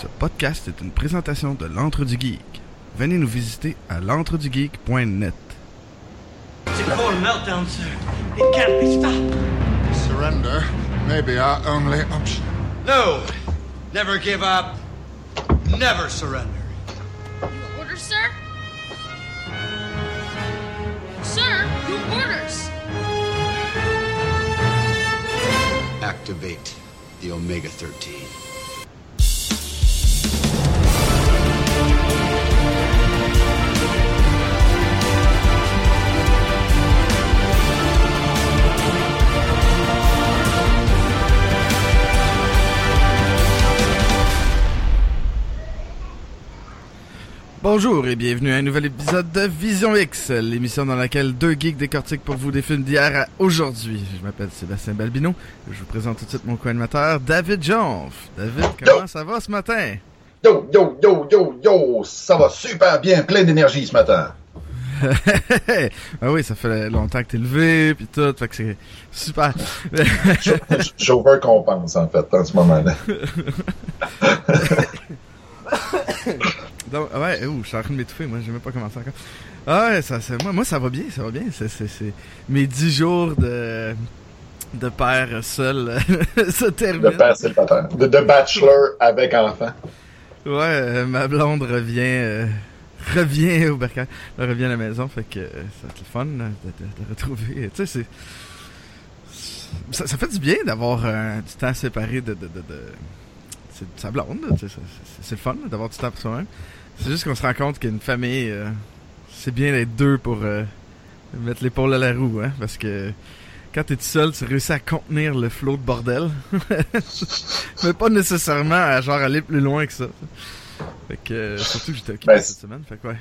Ce podcast est une présentation de l'Antre du Geek. Venez nous visiter à l'entredugeek.net. It's a cold meltdown, sir. It can't be stopped. Surrender may be our only option. No! Never give up. Never surrender. Your orders, sir? Sir, your orders! Activate the Omega 13. Bonjour et bienvenue à un nouvel épisode de Vision X, l'émission dans laquelle deux geeks décortiquent pour vous des films d'hier à aujourd'hui. Je m'appelle Sébastien Balbino, je vous présente tout de suite mon co-animateur David Jonf. David, comment ça va ce matin? Yo, yo, yo, yo, yo, ça va super bien, plein d'énergie ce matin. ah oui, ça fait longtemps que t'es levé, puis tout, fait que c'est super. Chauffeur compense, en fait, en ce moment-là. Donc, ouais, ouh, je suis en train de m'étouffer, moi, j'ai même pas commencé encore. Ah ouais, ça, ça, moi, moi, ça va bien, ça va bien. C'est, c'est, c'est... Mes dix jours de, de père seul se terminent. De père célibataire. De, de bachelor avec enfant. Ouais, euh, ma blonde revient, euh, revient au bercail, elle revient à la maison, fait que euh, ça être le fun là, de, de, de retrouver. Tu sais, c'est. Ça, ça fait du bien d'avoir du temps séparé de, de, de, de c'est de sa blonde, c'est, c'est, c'est le fun là, d'avoir du temps pour soi-même. C'est juste qu'on se rend compte qu'une famille, euh, c'est bien d'être deux pour euh, mettre l'épaule à la roue, hein, parce que quand t'es tout seul, tu réussis à contenir le flot de bordel, mais pas nécessairement à genre aller plus loin que ça. Fait que euh, surtout que j'étais occupé Ben, cette semaine, fait que ouais.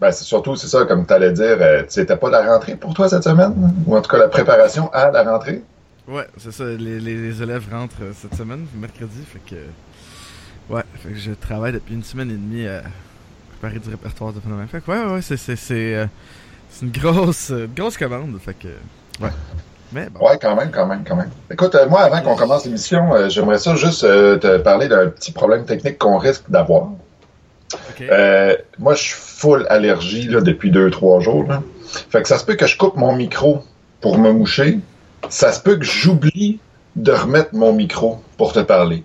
Ben, c'est surtout, c'est ça, comme tu allais dire, c'était pas la rentrée pour toi cette semaine? Ou en tout cas, la préparation à la rentrée? Ouais, c'est ça. Les, les, les élèves rentrent cette semaine, mercredi, fait que. Ouais, fait que je travaille depuis une semaine et demie à préparer du répertoire de phénomène. Fait que ouais, ouais, c'est c'est c'est euh, c'est une grosse euh, grosse commande, fait que ouais. Mais bon. Ouais, quand même, quand même, quand même. Écoute, euh, moi, avant qu'on commence l'émission, euh, j'aimerais ça juste euh, te parler d'un petit problème technique qu'on risque d'avoir. Euh, moi, je suis full allergie là, depuis deux, trois jours. Là. Fait que ça se peut que je coupe mon micro pour me moucher. Ça se peut que j'oublie de remettre mon micro pour te parler.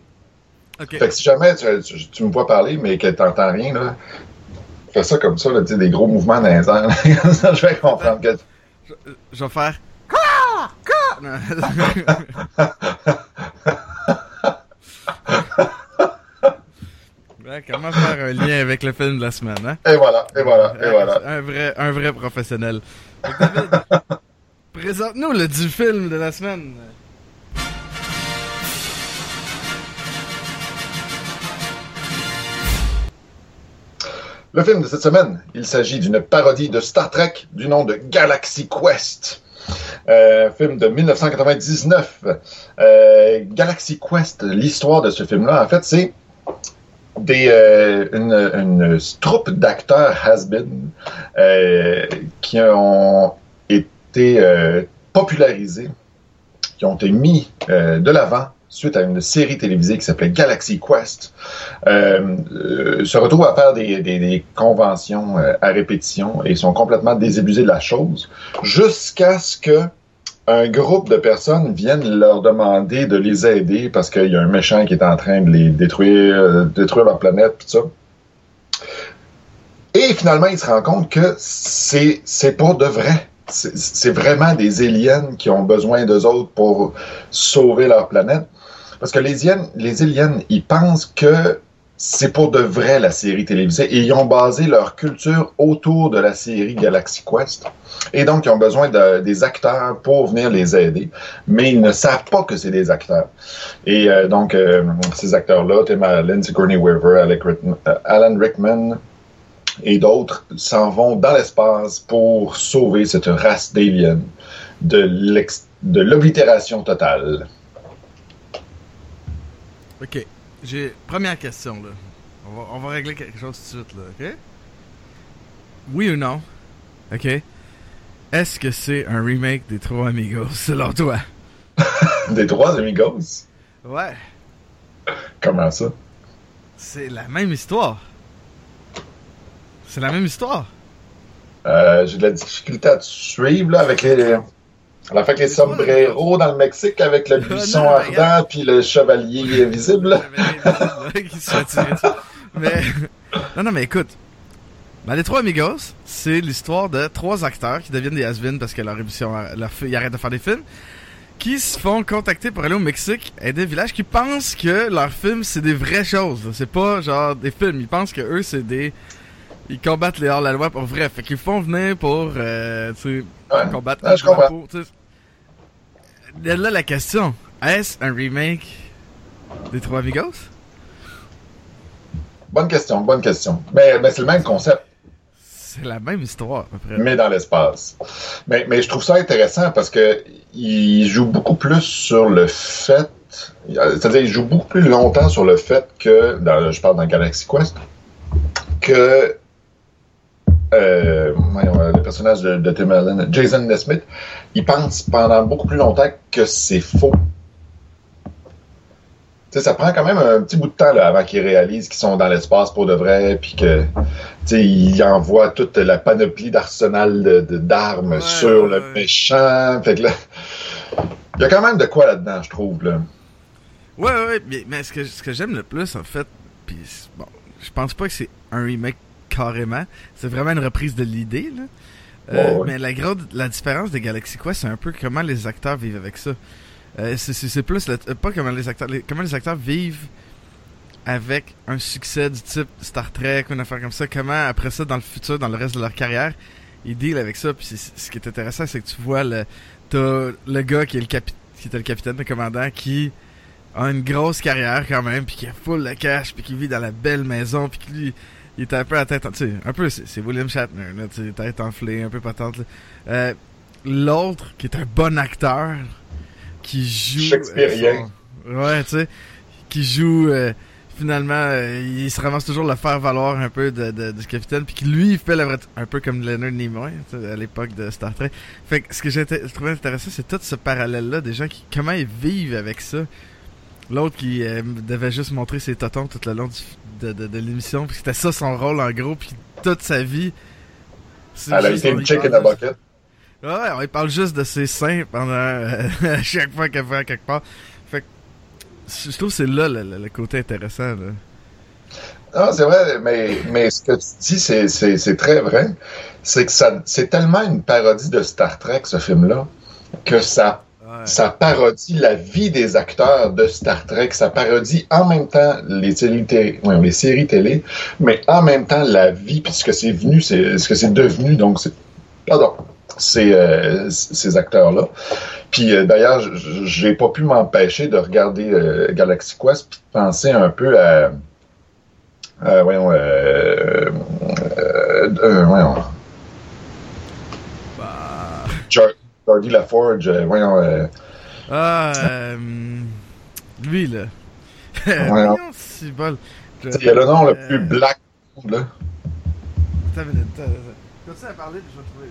Fait que si jamais tu, tu- tu me vois parler, mais que tu n'entends rien, là, fais ça comme ça, là, des gros mouvements dans les airs. là. Comme ça, je vais comprendre que... Je, je vais faire. Quoi? Quoi? ouais, comment faire un lien avec le film de la semaine, hein? Et voilà, et voilà, et voilà. Un vrai, un vrai professionnel. Présente-nous le du film de la semaine. Le film de cette semaine, il s'agit d'une parodie de Star Trek du nom de Galaxy Quest. Euh, film de 1999. Euh, Galaxy Quest, l'histoire de ce film-là, en fait, c'est des, euh, une, une troupe d'acteurs has-been euh, qui ont été popularisés, qui ont été mis de l'avant suite à une série télévisée qui s'appelait Galaxy Quest, euh, euh, se retrouvent à faire des, conventions euh, à répétition et sont complètement désabusés de la chose, jusqu'à ce que un groupe de personnes viennent leur demander de les aider parce qu'il y a un méchant qui est en train de les détruire, euh, détruire leur planète, tout ça. Et finalement, ils se rendent compte que c'est c'est pas de vrai. C'est c'est vraiment des aliens qui ont besoin d'eux autres pour sauver leur planète. Parce que les aliens, les aliens, ils pensent que c'est pour de vrai la série télévisée et ils ont basé leur culture autour de la série Galaxy Quest. Et donc, ils ont besoin de- des acteurs pour venir les aider, mais ils ne savent pas que c'est des acteurs. Et euh, donc, euh, ces acteurs-là, Tim Lindsay Sigourney Weaver, euh, Alan Rickman et d'autres s'en vont dans l'espace pour sauver cette race d'aliens de l'oblitération totale. Ok. J'ai. Première question, là. On va, on va régler quelque chose tout de suite, là, ok? Oui ou non? Ok. Est-ce que c'est un remake des Trois Amigos, selon toi? Des trois amigos? Ouais. Comment ça? C'est la même histoire. C'est la même histoire. Euh, J'ai de la difficulté à te suivre là, avec les. À la fin, les sombreros dans le Mexique avec le buisson ardent puis le chevalier visible. là. qui se fait tirer dessus. Mais. Non, non, mais écoute. Dans les trois Amigos, c'est l'histoire de trois acteurs qui deviennent des has parce que leur émission, leur ils arrêtent de faire des films, qui se font contacter pour aller au Mexique, aider des villages qui pensent que leurs films c'est des vraies choses. C'est pas genre des films. Ils pensent que eux c'est des. Ils combattent les hors-la-loi pour vrai. Fait qu'ils font venir pour, euh, tu sais, Ouais. combattre Ouais, je comprends. pour, tu sais. Et Là, la question. Est-ce un remake des trois Amigos? Bonne question, bonne question. Mais, mais c'est le même concept, C'est la même histoire, à peu près. mais dans l'espace. Mais, mais je trouve ça intéressant parce que il joue beaucoup plus sur le fait. C'est-à-dire, il joue beaucoup plus longtemps sur le fait que, dans, je parle dans Galaxy Quest, que euh, euh, le personnage de, de Tim Allen, Jason Nesmith, il pense pendant beaucoup plus longtemps que c'est faux. Tu sais, ça prend quand même un petit bout de temps là, avant qu'ils réalisent qu'ils sont dans l'espace pour de vrai, puis que ils envoient toute la panoplie d'arsenal de- de- d'armes Ouais, sur ouais, le ouais. méchant. Fait que là, il y a quand même de quoi là-dedans, je trouve. Là. Ouais, ouais, mais, mais ce que, ce que j'aime le plus, en fait, c'est- bon, je pense pas que c'est un remake carrément, c'est vraiment une reprise de l'idée, là. Euh, ouais. Mais la grande, la différence de Galaxy Quest, c'est un peu comment les acteurs vivent avec ça. Euh, c'est- plus, le- euh, pas comment les acteurs, les- comment les acteurs vivent avec un succès du type Star Trek ou une affaire comme ça, comment après ça, dans le futur, dans le reste de leur carrière, ils deal avec ça. Puis c'est- ce qui est intéressant, c'est que tu vois le, t'as le gars qui est le capi- qui était le capitaine, le commandant, qui a une grosse carrière quand même, puis qui a full de cash, puis qui vit dans la belle maison, puis qui lui, il est un peu à tête, en- tu sais, un peu, c'est William Shatner, là, tu sais, tête enflée, un peu patente. Euh, L'autre, qui est un bon acteur, qui joue... euh, Shakespearien. son- ouais, tu sais, qui joue... euh, finalement, euh, il se ramasse toujours le faire valoir un peu de, de- du capitaine, puis qui lui, il fait la vraie, un peu comme Leonard Nimoy, à l'époque de Star Trek. Fait que ce que j'ai trouvé intéressant, c'est tout ce parallèle-là, des gens qui, comment ils vivent avec ça. L'autre qui euh, devait juste montrer ses totons tout le long du- de, de, de l'émission, puis c'était ça son rôle en gros, puis toute sa vie. Elle a été une chick in parle a juste- bucket. Ouais, on parle juste de ses seins pendant euh, à chaque fois qu'elle va quelque part. Fait que je trouve que c'est là le, le- le côté intéressant. Là. Ah, c'est vrai, mais, mais ce que tu dis, c'est, c'est, c'est très vrai. C'est que ça, c'est tellement une parodie de Star Trek, ce film-là, que ça, Ça parodie la vie des acteurs de Star Trek. Ça parodie en même temps les, séries télé, mais en même temps la vie, puis ce que c'est venu, c'est, ce que c'est devenu. Donc, c'est, pardon, c'est, euh, ces acteurs-là. Puis euh, d'ailleurs, j'ai pas pu m'empêcher de regarder euh, Galaxy Quest puis de penser un peu à euh, voyons, euh, voyons, Bah... Jar- Jordi LaForge, euh, voyons, euh, Ah, euh, lui là. Voyons, il y a le nom le euh, plus black, là. Attends attends, attends. Continue à parler, puis je vais trouver.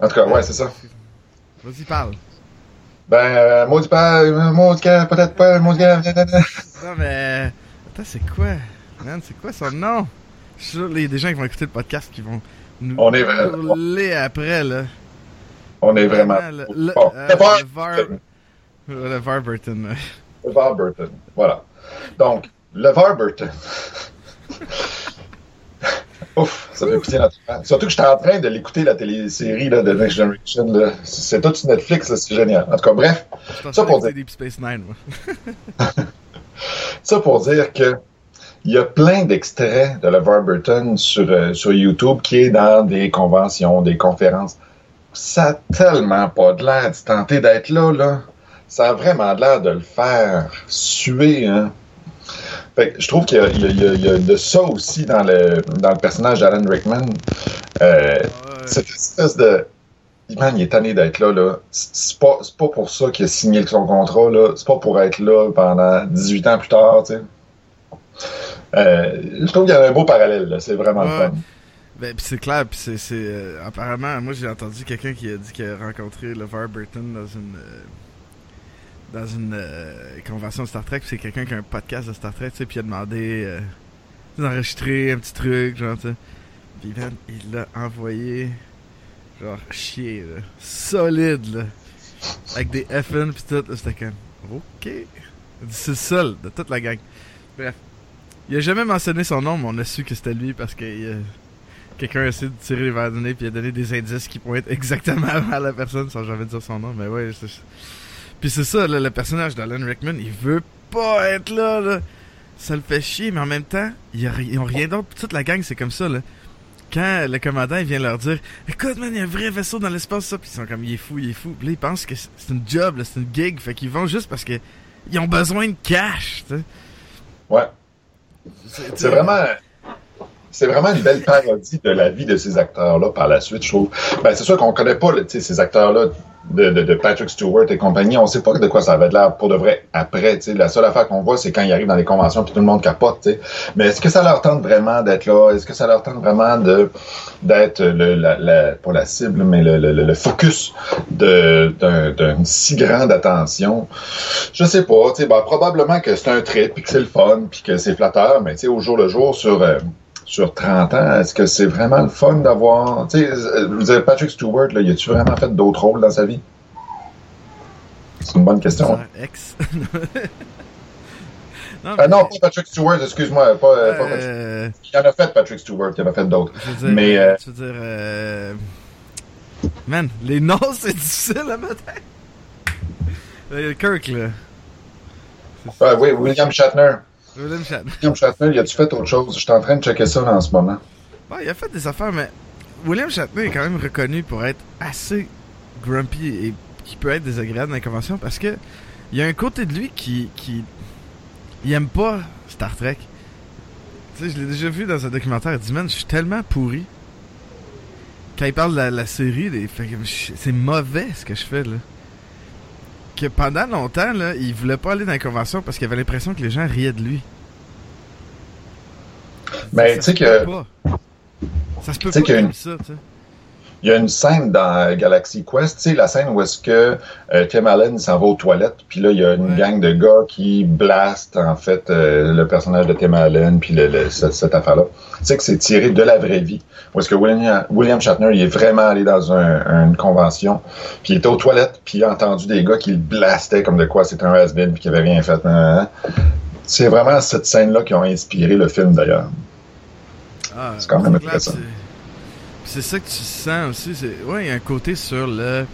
En tout cas, ouais, c'est ça. Vas-y, parle. Ben, euh, maudit pas, euh, maudit gars, peut-être pas, maudit gars. Non, mais. Attends, c'est quoi? Man, c'est quoi son nom? Je suis sûr, il y a des gens qui vont écouter le podcast qui vont On est vraiment- hurler après, là. On est vraiment. Le, le, Bon, euh, LeVar- le Var... Le Var Burton, ouais. LeVar Burton. Voilà. Donc, LeVar Burton. Ouf, ça fait pousser notre temps. Surtout que j'étais en train de l'écouter, la télésérie là, de Next Generation. là. C'est tout sur Netflix, c'est génial. En tout cas, bref, Je Ça pour Deep Space Nine, moi. ça pour dire que il y a plein d'extraits de LeVar Burton sur, euh, sur YouTube qui est dans des conventions, des conférences. Ça a tellement pas de l'air de tenter d'être là, là. Ça a vraiment de l'air de le faire suer, hein. Fait que je trouve qu'il y, a- y y de ça aussi dans le, dans le personnage d'Alan Rickman. Euh, Ouais. cette espèce de. Man, il est tanné d'être là, là. C'est pas, c'est pas pour ça qu'il a signé son contrat, là. C'est pas pour être là pendant 18 ans plus tard, tu sais. Euh, je trouve qu'il y a un beau parallèle, là. C'est vraiment le fun. Ben, pis c'est clair, pis c'est, c'est euh, apparemment, moi j'ai entendu quelqu'un qui a dit qu'il a rencontré LeVar Burton dans une, euh, dans une euh, convention de Star Trek, puis c'est quelqu'un qui a un podcast de Star Trek, tu sais, puis il a demandé d'enregistrer un petit truc, genre, tu sais. Puis il l'a envoyé, genre, chier, là. Solide, là. Avec des FN pis tout, c'était comme, ok. C'est le seul de toute la gang. Bref. Il a jamais mentionné son nom, mais on a su que c'était lui parce que euh, quelqu'un a essayé de tirer les verres du nez puis il a donné des indices qui pointent exactement à la personne sans jamais dire son nom. Mais ouais. Puis c'est ça, là, le personnage d'Alan Rickman, il veut pas être là, là. Ça le fait chier, mais en même temps, ils ont rien d'autre. Toute la gang, c'est comme ça, là. Quand le commandant il vient leur dire Écoute, man, il y a un vrai vaisseau dans l'espace, ça. Puis ils sont comme Il est fou, il est fou. Là, ils pensent que c'est une job, c'est une gig. Fait qu'ils vont juste parce que ils ont besoin de cash, tu sais. Ouais. C'est vraiment. C'est vraiment une belle parodie de la vie de ces acteurs-là par la suite, je trouve. Ben, c'est sûr qu'on connaît pas ces acteurs-là de, de, de Patrick Stewart et compagnie. On sait pas de quoi ça avait de l'air pour de vrai après. La seule affaire qu'on voit, c'est quand ils arrivent dans les conventions puis tout le monde capote. tu sais. Mais est-ce que ça leur tente vraiment d'être là? Est-ce que ça leur tente vraiment d'être le, la, la, pour la cible, mais le, le, le focus de d'un- d'une si grande attention? Je sais pas. tu sais, Ben, probablement que c'est un trip puis que c'est le fun puis que c'est flatteur, mais au jour le jour sur euh, sur 30 ans, est-ce que c'est vraiment le fun d'avoir. Tu sais, euh, vous avez Patrick Stewart, là, y a-tu vraiment fait d'autres rôles dans sa vie? C'est une bonne question. ex. non, non, pas Patrick Stewart, excuse-moi. Pas, euh, pas Patrick- euh, Il en a fait Patrick Stewart, il en a fait d'autres. je veux dire, Mais, euh, euh, tu veux dire, euh, man, les noms c'est difficile à mettre. Euh, Kirk là, oui, William Shatner. William Shatner. William Shatner, y a-tu fait autre chose? Je suis en train de checker ça en ce moment. Ouais, il a fait des affaires, mais William Shatner est quand même reconnu pour être assez grumpy et qui peut être désagréable dans les conventions parce que il y a un côté de lui qui, qui il aime pas Star Trek. Tu sais, je l'ai déjà vu dans un documentaire. Il dit, man, je suis tellement pourri. Quand il parle de la, la série, il c'est mauvais ce que je fais là. Que pendant longtemps, là, il voulait pas aller dans les conventions parce qu'il avait l'impression que les gens riaient de lui. Mais Ça tu sais que- pas. Ça se peut pas comme ça, tu sais. Il y a une scène dans Galaxy Quest, tu sais, la scène où est-ce que euh, Tim Allen s'en va aux toilettes, puis là, il y a une Ouais. gang de gars qui blastent, en fait, euh, le personnage de Tim Allen, puis le, le- cette, cette affaire-là. Tu sais que c'est tiré de la vraie vie. Où est-ce que William, William Shatner, il est vraiment allé dans un- une convention, puis il était aux toilettes, puis il a entendu des gars qui le blastaient comme de quoi c'était un has-been, puis qu'il avait rien fait. nan, nan. C'est vraiment cette scène-là qui a inspiré le film, d'ailleurs. Ah, C'est quand même intéressant. C'est- ça que tu sens aussi. C'est... Ouais, il y a un côté sur le.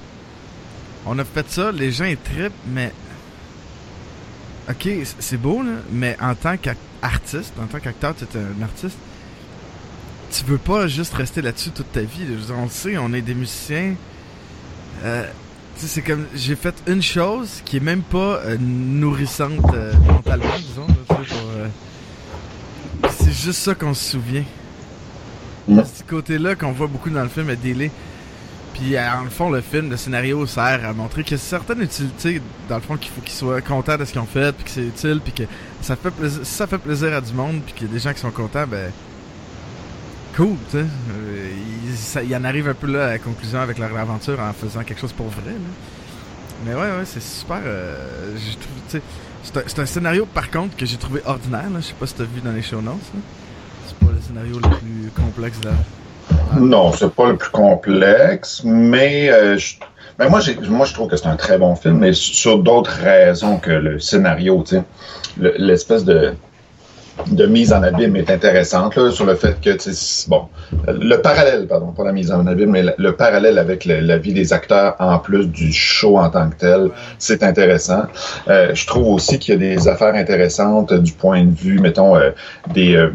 On a fait ça, les gens ils trippent, mais. Ok, c'est beau, là, mais en tant qu'artiste, en tant qu'acteur, tu es un artiste, tu veux pas juste rester là-dessus toute ta vie. on le sait, on est des musiciens. Euh, c'est comme. J'ai fait une chose qui est même pas euh, nourrissante euh, mentalement, disons. euh, C'est juste ça qu'on se souvient. Mm. Ce côté-là qu'on voit beaucoup dans le film est délai. Puis euh, en le fond, le film, le scénario sert à montrer a certaines utilités, dans le fond, qu'il faut qu'ils soient contents de ce qu'ils ont fait, puis que c'est utile, puis que ça fait plaisir, si ça fait plaisir à du monde, puis qu'il y a des gens qui sont contents, ben cool, tu sais. Euh, il, ça- il en arrive un peu là à la conclusion avec leur aventure en faisant quelque chose pour vrai. Là. Mais ouais, ouais, c'est super. euh, c'est un, un scénario par contre que j'ai trouvé ordinaire. Là. Je sais pas si t'as vu dans les show notes. là. Scénario le plus complexe. Non, c'est pas le plus complexe, mais, euh, je, mais moi, moi, je trouve que c'est un très bon film, mais sur d'autres raisons que le scénario, tu sais. Le- L'espèce de, de mise en abîme est intéressante, là, sur le fait que, bon, le parallèle, pardon, pas la mise en abîme, mais le, le parallèle avec la vie des acteurs en plus du show en tant que tel, c'est intéressant. Euh, je trouve aussi qu'il y a des affaires intéressantes du point de vue, mettons, euh, des euh,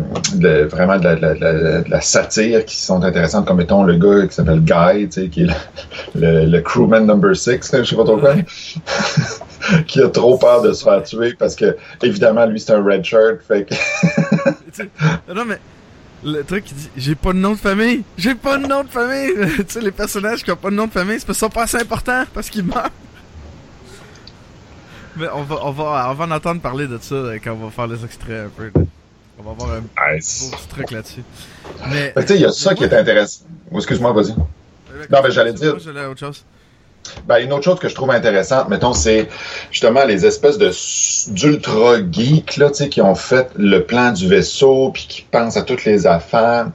vraiment de la, de la- de la- satire qui sont intéressantes, comme mettons le gars qui s'appelle Guy, qui est le, le- crewman number 6, je sais pas trop quoi, qui a trop peur de se faire tuer parce que évidemment lui c'est un red shirt, fait que non mais le truc qui dit j'ai pas de nom de famille, j'ai pas de nom de famille. tu sais les personnages qui ont pas de nom de famille, c'est sont pas assez importants parce qu'ils meurent. Mais on va on va on va en entendre parler de ça euh, quand on va faire les extraits un peu. là. On va avoir un beau petit truc là-dessus. Mais tu sais, il y a ça qui est intéressant. Oh, excuse-moi, vas-y. Non, mais j'allais dire- Moi, j'allais à autre chose. Ben, une autre chose que je trouve intéressante, mettons, c'est justement les espèces de d'ultra geeks là, qui ont fait le plan du vaisseau, puis qui pensent à toutes les affaires.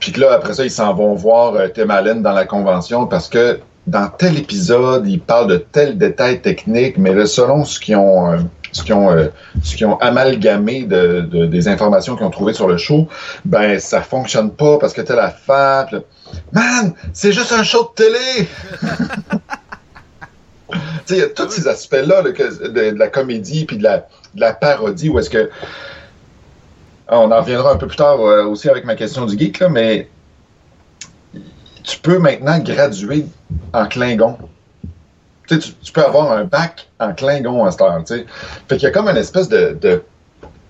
Puis que là, après ça, ils s'en vont voir euh, dans la convention parce que dans tel épisode, ils parlent de tel détail technique, mais là, selon ce qu'ils ont, euh, ce qu'ils ont, euh, ont amalgamé de, de- des informations qu'ils ont trouvées sur le show, ben ça fonctionne pas parce que affaire. Puis là, Man, c'est juste un show de télé! Il y a tous ces aspects-là de, la comédie puis de la, de la parodie où est-ce que. Ah, On en reviendra un peu plus tard euh, aussi avec ma question du geek, là, mais tu peux maintenant graduer en Klingon. Tu, peux avoir un bac en Klingon à cette heure. tu sais. Fait qu'il y a comme une espèce de, de,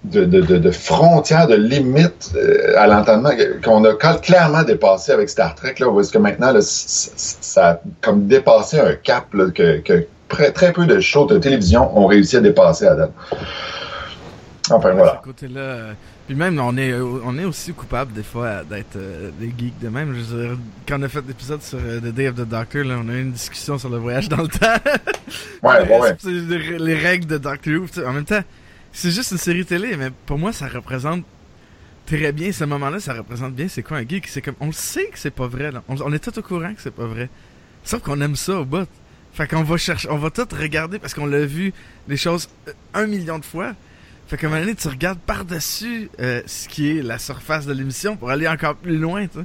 de, de, de- de frontière, de limite euh, à l'entendement qu'on a cl- clairement dépassé avec Star Trek, là, où est-ce que maintenant, là, ça a comme dépassé un cap là, que, que très, très peu de shows de télévision ont réussi à dépasser à date. Enfin, voilà. Ce côté-là. Puis même, on est, euh, on est aussi coupable des fois d'être euh, des geeks de même. Je veux dire, quand on a fait l'épisode sur euh, The Day of the Doctor, là, on a eu une discussion sur le voyage dans le temps. Ouais, ouais, ouais. Les, les règles de Doctor Who. En même temps, c'est juste une série télé, mais pour moi, ça représente très bien ce moment-là. Ça représente bien c'est quoi un geek. C'est comme, on le sait que c'est pas vrai. Là. On, on est tout au courant que c'est pas vrai. Sauf qu'on aime ça au bout. Fait qu'on va chercher, on va tout regarder parce qu'on l'a vu les choses euh, un million de fois. Fait qu'à un moment donné, tu regardes par-dessus euh, ce qui est la surface de l'émission pour aller encore plus loin, tu.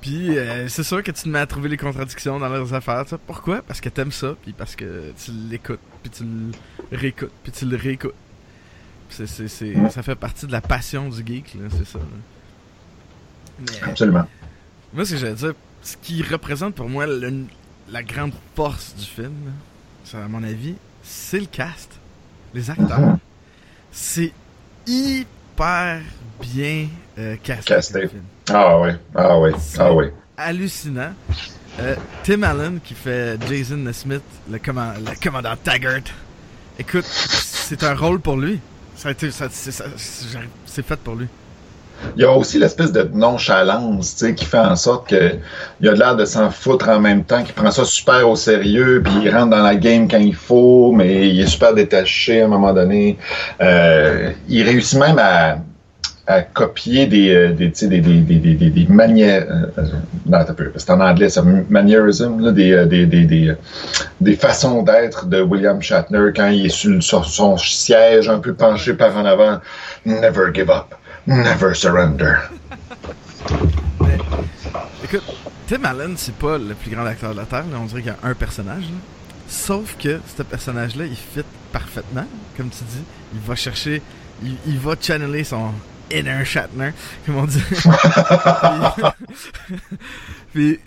Puis euh, c'est sûr que tu te mets à trouver les contradictions dans leurs affaires, tu sais. Pourquoi? Parce que t'aimes ça, puis parce que tu l'écoutes, puis tu le réécoutes, puis tu le réécoutes. C'est, c'est, c'est, ça fait partie de la passion du geek, là, c'est ça. là. Mais, Absolument. moi, ce que j'allais dire, ce qui représente pour moi le- la grande force du film, là, à mon avis, c'est le cast. Les acteurs. C'est hyper bien euh, casté. Casté. Ah ouais, ah ouais, ah ouais. Hallucinant. Euh, Tim Allen qui fait Jason Nesmith, le, comman- le commandant Taggart. Écoute, c'est un rôle pour lui. Ça a été, c'est fait pour lui. Il y a aussi l'espèce de nonchalance, qui fait en sorte que il a de l'air de s'en foutre en même temps, qu'il prend ça super au sérieux, puis il rentre dans la game quand il faut, mais il est super détaché à un moment donné. Euh, il réussit même à, copier des, euh, des, des, des, des, des, manières. euh, non, peu, c'est en anglais, ça, mannerism, là, des, euh, des, des, des, des façons d'être de William Shatner quand il est sur son siège, un peu penché par en avant. Never give up. Never surrender. Écoute, Tim Allen, c'est pas le plus grand acteur de la Terre. là. On dirait qu'il y a un personnage. là. Sauf que ce personnage-là, il fit parfaitement. Comme tu dis, il va chercher, il, il va channeler son inner Shatner, comme on dit. Puis, puis,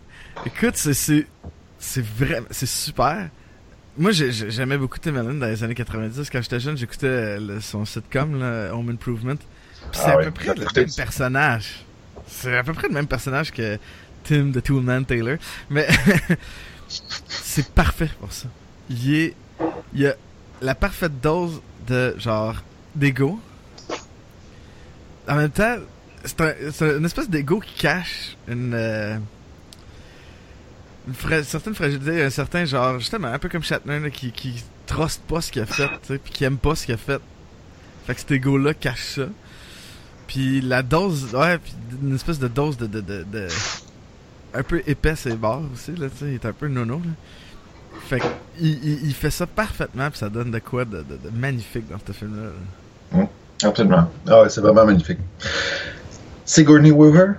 écoute, c'est vraiment, c'est super. Moi, j'ai- j'ai- j'aimais beaucoup Tim Allen dans les années 90. Quand j'étais jeune, j'écoutais euh, son sitcom, là, Home Improvement. Puis c'est Ah à peu près le même personnage. C'est à peu près le même personnage que Tim the Toolman Taylor. Mais c'est parfait pour ça. Il est. Il y a la parfaite dose de genre d'ego. En même temps, c'est un, c'est une espèce d'ego qui cache une. euh, une fra- certaine fragilité, un certain genre, justement, un peu comme Shatner, là, qui, qui truste pas ce qu'il a fait, puis qui aime pas ce qu'il a fait. Fait que cet ego-là cache ça. Puis la dose, ouais, puis une espèce de dose de, de, de, de- un peu épaisse et barre aussi, là, tu sais, il est un peu nono, là. Fait que, il, il, il fait ça parfaitement, puis ça donne de quoi de, de, de magnifique dans ce film-là. là. Absolument. Ah ouais, c'est vraiment magnifique. Sigourney Weaver?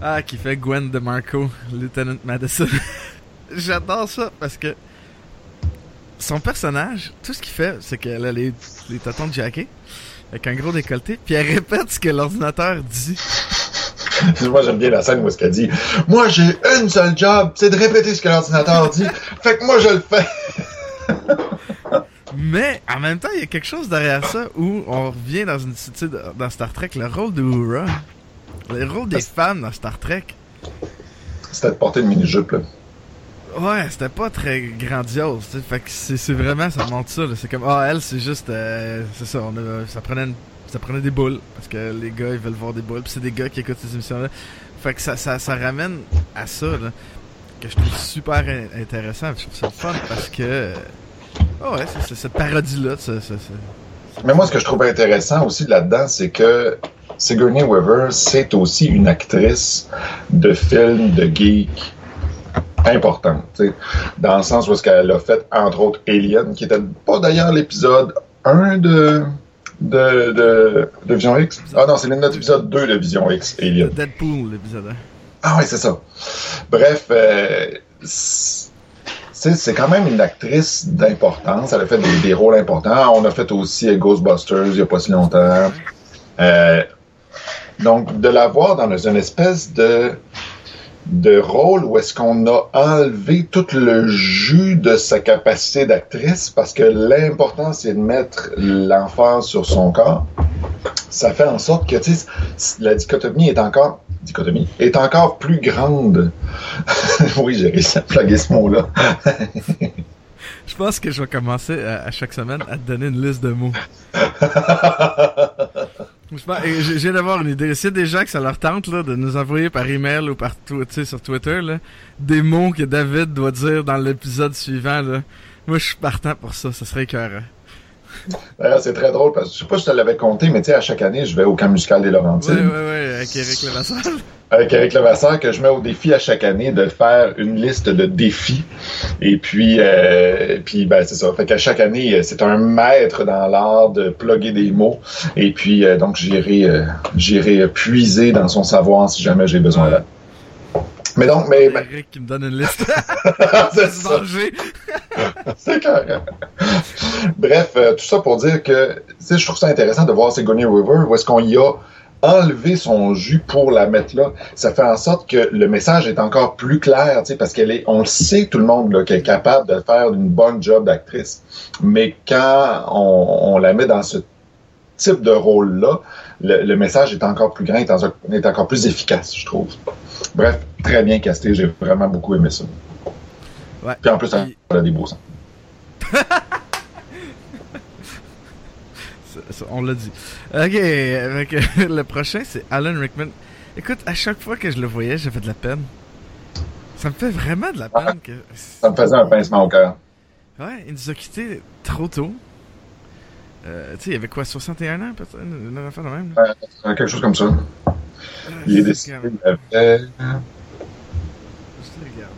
Ah, qui fait Gwen DeMarco, Lieutenant Madison. J'adore ça parce que son personnage, tout ce qu'il fait, c'est qu'elle a les, les tatons de jacket avec un gros décolleté, puis elle répète ce que l'ordinateur dit. Moi, j'aime bien la scène où est-ce qu'elle dit Moi, j'ai une seule job, c'est de répéter ce que l'ordinateur dit. fait que moi, je le fais. Mais en même temps, il y a quelque chose derrière ça où on revient dans une dans Star Trek, le rôle de Uhura, le rôle des femmes dans Star Trek. C'était de porter une mini-jupe, là. Ouais, c'était pas très grandiose. Fait que c'est vraiment, ça montre ça. C'est comme, ah, elle, c'est juste, euh, c'est ça, on a, ça prenait ça prenait des boules. Parce que les gars, ils veulent voir des boules. Puis c'est des gars qui écoutent ces émissions-là. Fait que ça, ça, ramène à ça, là. que je trouve super in- intéressant. Je trouve ça fun parce que. Oh ouais, c'est- cette parodie-là. Mais moi, ce que je trouve intéressant aussi là-dedans, c'est que Sigourney Weaver, c'est aussi une actrice de film de geek importante. tu sais, Dans le sens où est-ce qu'elle a fait, entre autres, Alien, qui était pas d'ailleurs l'épisode 1 de, de, de, de Vision X? Ah non, c'est notre épisode 2 de Vision X, Alien. Deadpool, l'épisode 1. Ah oui, c'est ça. Bref, euh, c'est c'est quand même une actrice d'importance. Elle a fait des, des rôles importants. On a fait aussi euh, Ghostbusters il n'y a pas si longtemps. Euh, donc, de la voir dans une espèce de, de rôle où est-ce qu'on a enlevé tout le jus de sa capacité d'actrice parce que l'important, c'est de mettre l'enfant sur son corps. Ça fait en sorte que, la dichotomie est encore dichotomie est encore plus grande. oui, j'ai réussi à plugger ce mot-là. Je pense que je vais commencer à, à chaque semaine à te donner une liste de mots. Je j'ai d'avoir une idée. S'il y que ça leur tente là, de nous envoyer par email ou par sur Twitter là, des mots que David doit dire dans l'épisode suivant, là, moi je suis partant pour ça. Ça serait écœurant. D'ailleurs, c'est très drôle parce que je sais pas si je te l'avais compté, mais tu sais, à chaque année, je vais au camp musical des Laurentides ouais, ouais, avec Eric Levasseur. avec Eric Levasseur que je mets au défi à chaque année de faire une liste de défis. Et puis, euh, puis ben, c'est ça. Fait qu'à chaque année, euh, c'est un maître dans l'art de plugger des mots. Et puis, euh, donc, j'irai, euh, j'irai puiser dans son savoir si jamais j'ai besoin là. Mais donc, mais, Eric qui me donne une liste. c'est. C'est clair. Bref, euh, tout ça pour dire que je trouve ça intéressant de voir Sigourney Weaver où est-ce qu'on y a enlevé son jus pour la mettre là. Ça fait en sorte que le message est encore plus clair, parce qu'elle est, on le sait tout le monde là, qu'elle est capable de faire une bonne job d'actrice. Mais quand on, la met dans ce type de rôle-là, le, le message est encore plus grand, est, est encore plus efficace, je trouve. Bref, très bien casté, j'ai vraiment beaucoup aimé ça. Ouais. Puis en plus, Puis- elle a des beaux. Ça- ça, on l'a dit. Ok, avec, euh, le prochain, c'est Alan Rickman. Écoute, à chaque fois que je le voyais, j'avais de la peine. Ça me fait vraiment de la peine que. Ça me faisait un pincement au cœur. Ouais, il nous a quittés trop tôt. Euh, tu sais, il avait quoi, 61 ans, peut-être? Une une affaire de même. là? Euh, Quelque chose comme ça. Il est c'est décédé. il avait-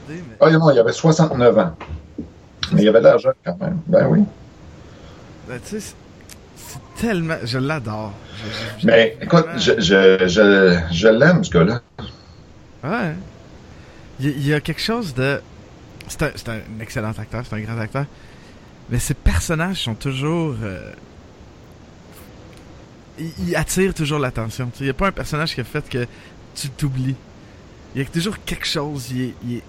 Mais. Ah non, il avait 69 ans. Mais il avait de l'argent quand même. Ben oui. Ben, tu sais, c'est- tellement. Je l'adore. Mais écoute, vraiment- je, je, je, je l'aime, ce gars-là. Ouais. Il, il y a quelque chose de. C'est un, c'est un excellent acteur, c'est un grand acteur. Mais ses personnages sont toujours. euh, Ils, ils attirent toujours l'attention. Il n'y a pas un personnage qui a fait que tu t'oublies. Il y a toujours quelque chose. Il est,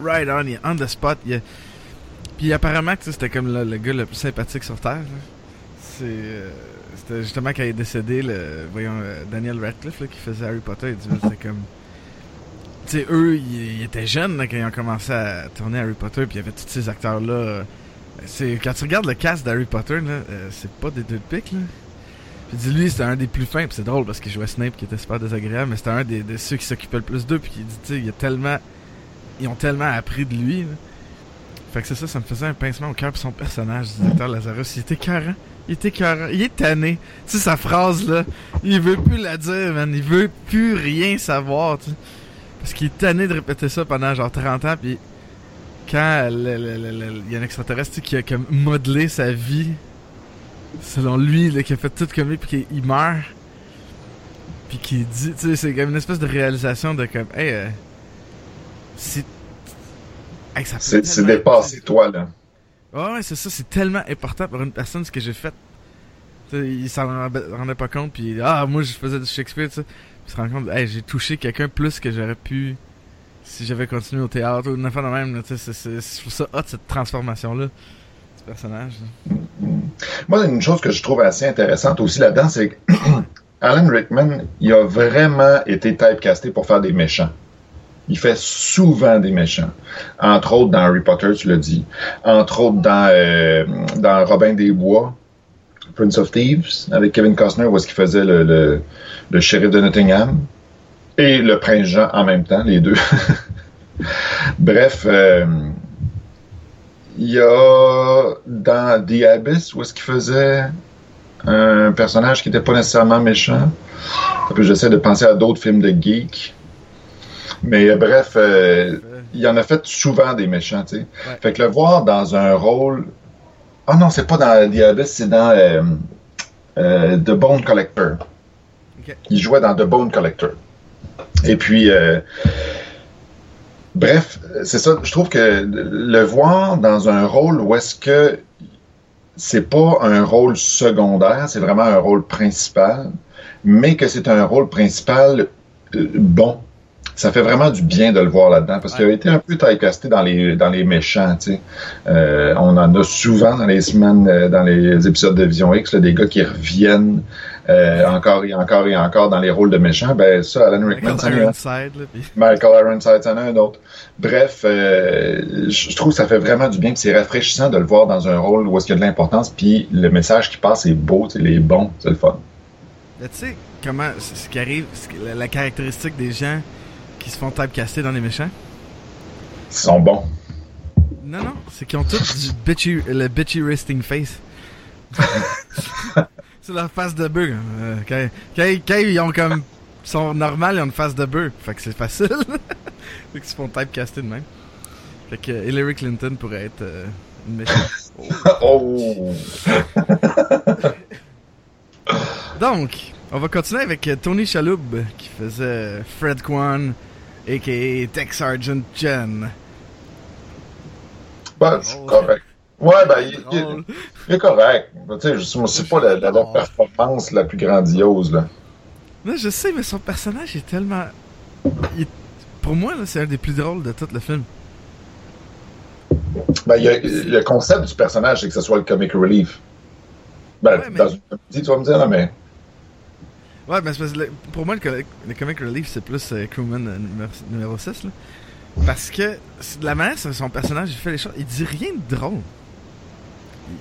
right on, il est on the spot. il est- Puis apparemment, c'était comme le, le gars le plus sympathique sur Terre. euh, C'était justement quand il est décédé, le, voyons, euh, Daniel Radcliffe là, qui faisait Harry Potter. Il dit, c'était comme tu sais, eux, ils, étaient jeunes quand ils ont commencé à tourner Harry Potter, puis il y avait tous ces acteurs-là. quand tu regardes le cast d'Harry Potter, euh, c'est pas des deux de pique, là. Puis dis lui, c'était un des plus fins, puis c'est drôle parce qu'il jouait Snape qui était super désagréable, mais c'était un des, de ceux qui s'occupaient le plus d'eux, puis qui dit, tu sais, il a tellement, ils ont tellement appris de lui. Là. Fait que c'est ça, ça me faisait un pincement au cœur, puis son personnage du docteur Lazarus, il était carré. Il était carré. Il est tanné. Tu sais, sa phrase là, il veut plus la dire, man. Il veut plus rien savoir, tu. Parce qu'il est tanné de répéter ça pendant genre 30 ans, puis quand il y a un extraterrestre qui a comme modelé sa vie, selon lui, là, qui a fait tout comme lui, puis qu'il meurt, puis qui dit, tu sais, c'est comme une espèce de réalisation de comme, hey, euh, c'est. Hey, C'est dépassé toi, là. Ouais, ouais, c'est ça, c'est tellement important pour une personne ce que j'ai fait. Tu sais, il s'en rendait rendait pas compte, puis ah, moi je faisais du Shakespeare, tu sais. Puis il se rend compte, hey, j'ai touché quelqu'un plus que j'aurais pu si j'avais continué au théâtre ou une affaire de même. tu sais, Je trouve ça hot, cette transformation-là du personnage. là. Moi, une chose que je trouve assez intéressante aussi là-dedans, c'est que Alan Rickman, il a vraiment été typecasté pour faire des méchants. Il fait souvent des méchants. Entre autres dans Harry Potter, tu l'as dit. Entre autres dans, euh, Robin des Bois, Prince of Thieves, avec Kevin Costner, où est-ce qu'il faisait le shérif de Nottingham. Et le prince Jean en même temps, les deux. Bref, euh, il y a dans The Abyss, où est-ce qu'il faisait un personnage qui n'était pas nécessairement méchant. J'essaie de penser à d'autres films de geek. Mais euh, bref, euh, il en a fait souvent des méchants, tu sais. Fait que le voir dans un rôle. Ah non, c'est pas dans The Abyss, c'est dans euh, The Bone Collector. Il jouait dans The Bone Collector. Et puis, bref, c'est ça. Je trouve que le voir dans un rôle où est-ce que c'est pas un rôle secondaire, c'est vraiment un rôle principal, mais que c'est un rôle principal euh, bon. Ça fait vraiment du bien de le voir là-dedans parce qu'il a été un peu typecasté dans les dans les méchants. Tu sais. Euh, on en a souvent dans les semaines, euh, dans les épisodes de Vision X, là, des gars qui reviennent euh, encore et encore et encore dans les rôles de méchants. Ben ça, Alan Rickman, Michael. Ironside, là, puis- Michael Ironside, c'en a un autre. Bref, euh, je trouve que ça fait vraiment du bien, puis c'est rafraîchissant de le voir dans un rôle où est-ce qu'il y a de l'importance, puis le message qui passe est beau, il est bon, c'est le fun. Tu sais, comment. Ce qui arrive, que- la, la caractéristique des gens qui se font typecaster dans les méchants? Ils sont bons. Non, non, c'est qu'ils ont tous du bitchy, le bitchy resting face. c'est leur face de bœuf. euh, quand, quand, quand ils ont comme. Ils sont normales, ils ont une face de bœuf. Fait que c'est facile. fait qu'ils se font typecaster de même. Fait que Hillary Clinton pourrait être euh, une méchante. oh! Donc, on va continuer avec euh, Tony Chaloub qui faisait Fred Kwan, a.k.a. Tech Sergeant Jen. Ben, c'est correct. Ouais, ben, il, il- Drôle. il est correct. Ben, Tu sais, je- c'est pas la, la- la performance la plus grandiose, là. Non, je sais, mais son personnage est tellement. il Pour moi, là, c'est un des plus drôles de tout le film. Ben, il y a- le concept du personnage, c'est que ce soit le comic relief. Ben, Ouais, mais- dans une comédie, tu vas me dire, là, mais. Ouais, mais c'est parce que le- pour moi, le, le comic relief, c'est plus euh, Crewman euh, numéro, numéro 6. Là. Parce que de la manière dont son personnage il fait les choses, il dit rien de drôle.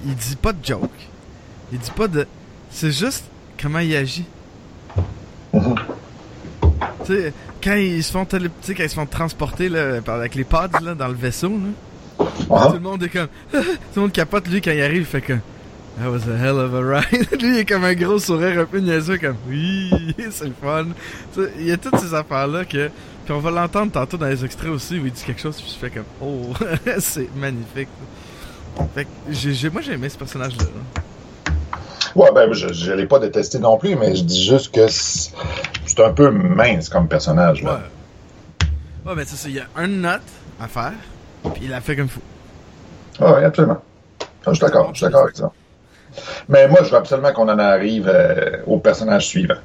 Il, dit pas de joke. Il dit pas de. C'est juste comment il agit. Mhm. Tu sais, quand ils se font télé- tu sais, quand ils se font transporter là, par, avec les pods là, dans le vaisseau, là, Ah, tout le monde est comme. tout le monde capote, lui, quand il arrive, il fait que. That was a hell of a ride. lui, il est comme un gros sourire un peu niaiseux, comme. Oui, c'est le fun. Tu sais, il y a toutes ces affaires-là que. Puis on va l'entendre tantôt dans les extraits aussi où il dit quelque chose, puis je fais comme. Oh, c'est magnifique. Fait que j'ai, moi, j'ai aimé ce personnage-là. là. Ouais, ben, je ne l'ai pas détesté non plus, mais je dis juste que c'est un peu mince comme personnage. Là. Ouais. Ouais, mais c'est ça, il y a une note à faire, puis il l'a fait comme fou. Ah oui, absolument. Ah, Je suis d'accord, je suis d'accord avec ça. Mais moi, je veux absolument qu'on en arrive euh, au personnage suivant.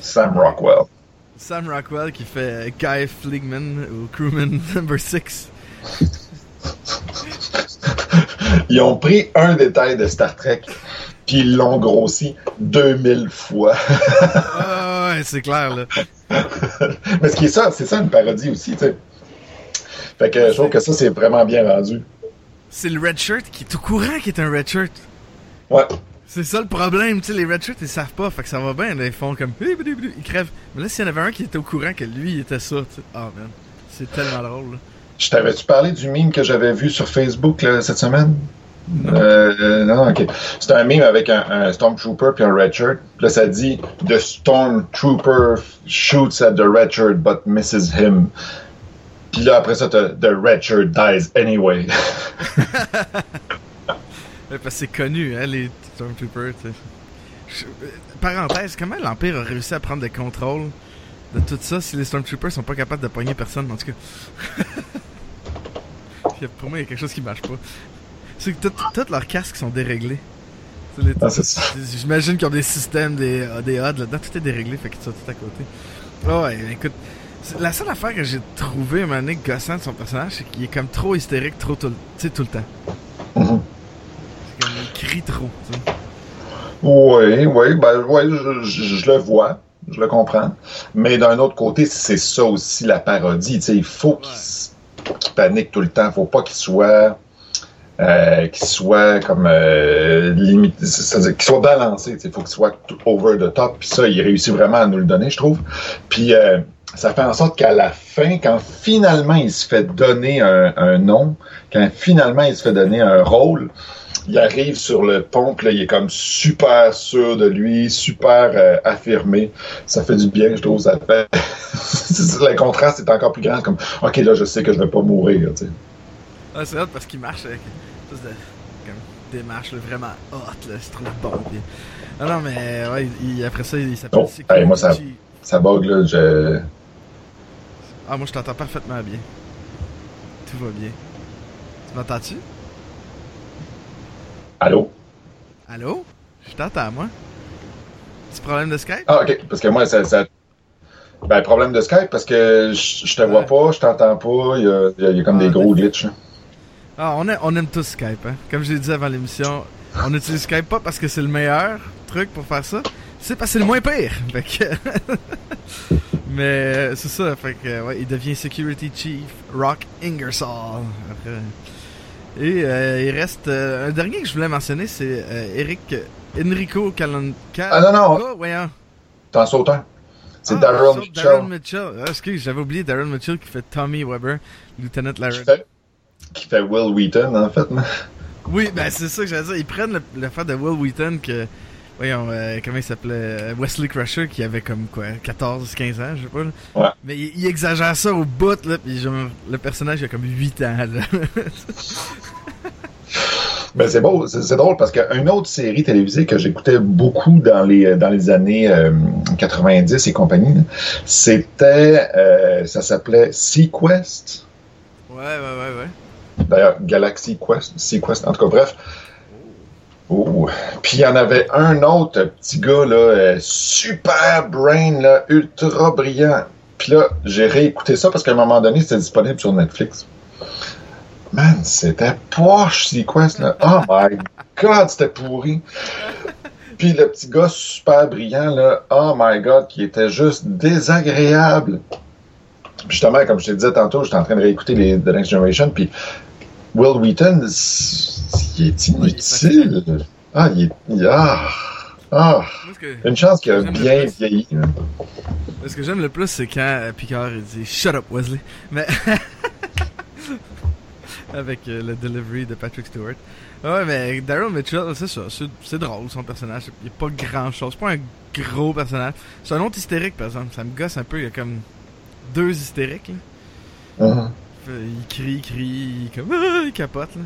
Sam Rockwell. Sam Rockwell qui fait Guy Fligman ou Crewman number 6. Ils ont pris un détail de Star Trek, puis ils l'ont grossi 2000 fois. Ah ouais, c'est clair, là. Mais ce qui est ça, c'est ça une parodie aussi, tu sais. Fait que je trouve que ça, c'est vraiment bien rendu. C'est le red shirt qui est au courant qu'il est un red shirt. Ouais. C'est ça le problème, tu sais, les red shirts ils savent pas, fait que ça va bien, là, ils font comme ils crèvent. Mais là, s'il y en avait un qui était au courant que lui il était ça, tu sais. Ah man, c'est tellement drôle. Là. Je t'avais-tu parlé du meme que j'avais vu sur Facebook là, cette semaine? Non. Euh, non, ok. C'était un meme avec un, un Stormtrooper puis un Red Shirt. Là, ça dit The Stormtrooper shoots at the Red Shirt but misses him. Puis là, après ça, t'as The Red Shirt dies anyway. Ouais, parce que c'est connu, hein, les Stormtroopers. Je- Parenthèse, comment l'Empire a réussi à prendre le contrôle de tout ça si les Stormtroopers sont pas capables de pogner personne, en tout cas? Pour moi, il y a quelque chose qui marche pas. C'est que tous leurs casques sont déréglés. Ah. J'imagine qu'ils ont des systèmes, des, euh, des HUD là-dedans, tout est déréglé, fait qu'ils sont tout à côté. Ah ouais, écoute, la seule affaire que j'ai trouvé, un moment donné, gossant de son personnage, c'est qu'il est comme trop hystérique, trop tout, tout le temps. Mhm. C'est comme il crie trop, tu sais. Oui, oui, ben, ouais, je, je- je le vois, je le comprends. Mais d'un autre côté, c'est ça aussi la parodie. Tu sais, il faut qu'il s- qu'il panique tout le temps. Il faut pas qu'il soit. euh, qu'il soit comme euh, c'est-à-dire qu'il soit balancé, il faut qu'il soit over the top, puis ça, il réussit vraiment à nous le donner, je trouve. Puis euh, ça fait en sorte qu'à la fin, quand finalement il se fait donner un nom, quand finalement il se fait donner un rôle, il arrive sur le pont, puis là, il est comme super sûr de lui, super euh, affirmé. Ça fait du bien, je trouve. Ça fait... le contraste est encore plus grand. Comme, OK, là, je sais que je vais pas mourir. Tu sais. Ah, c'est hot parce qu'il marche avec une espèce de comme, démarche là, vraiment hot. Là, c'est trop bon. Puis... Ah non, mais ouais, il- après ça, il s'appelle Oh, hey, moi, ça-. Ça bug, là. Je... Ah, moi, je t'entends parfaitement bien. Tout va bien. Tu m'entends-tu? Allô? Allô? Je t'entends, moi. Petit problème de Skype? Ah, OK. Parce que moi, ça. ça... Ben, problème de Skype, parce que je je te vois pas, je t'entends pas. Il y a, il y a- comme Ah, des gros glitches. là. Ah, on, aime, on aime tous Skype, hein. Comme j'ai dit avant l'émission, on utilise Skype pas parce que c'est le meilleur truc pour faire ça, c'est parce que c'est le moins pire. Fait que... Mais euh, c'est ça, fait que ouais, il devient Security Chief Rock Ingersoll. Après. Et euh, il reste euh, un dernier que je voulais mentionner, c'est euh, Eric Enrico Calan... Ah, non, non. Oh, voyons. Sautes un. C'est Ah, Daryl Mitchell. Daryl Mitchell. Ah, excuse, j'avais oublié Daryl Mitchell qui fait Tommy Weber, Lieutenant Qui Larry. fait, qui fait Will Wheaton, en fait. Oui, ben c'est ça que j'allais dire. Ils prennent le, le fait de Will Wheaton que. Voyons, euh, comment il s'appelait euh, Wesley Crusher qui avait comme quoi 14, 15 ans, je sais pas. là. Ouais. Mais il, il exagère ça au bout, là. Puis genre, le personnage il a comme 8 ans, là. Mais c'est beau, c'est drôle parce qu'une autre série télévisée que j'écoutais beaucoup dans les dans les années euh, 90 et compagnie, c'était euh, ça s'appelait Sequest. ouais, ouais, ouais, ouais. D'ailleurs, Galaxy Quest, Sequest, en tout cas, bref. Oh. Puis il y en avait un autre petit gars, là, euh, super brain, là, ultra brillant. Puis là, j'ai réécouté ça parce qu'à un moment donné, c'était disponible sur Netflix. Man, c'était poche, Sequest, là. Oh my God, c'était pourri. Puis le petit gars super brillant, là, oh my God, qui était juste désagréable. Justement, comme je te disais tantôt, j'étais en train de réécouter les The Next Generation, puis Will Wheaton, c- il est inutile. Ah, il est. il- ah, ah. Ce que, Une chance qu'il a bien vieilli. hein. ce que j'aime le plus, c'est quand euh, Picard il dit Shut up, Wesley. Mais. Avec euh, le delivery de Patrick Stewart. Ouais, mais Daryl Mitchell, c'est ça. C'est, drôle son personnage. Il n'y a pas grand chose. C'est pas un gros personnage. C'est un autre hystérique, par exemple. Ça me gosse un peu. Il y a comme deux hystériques. là. Fait, Il crie, il crie, il, comme, Ah, il capote. Là.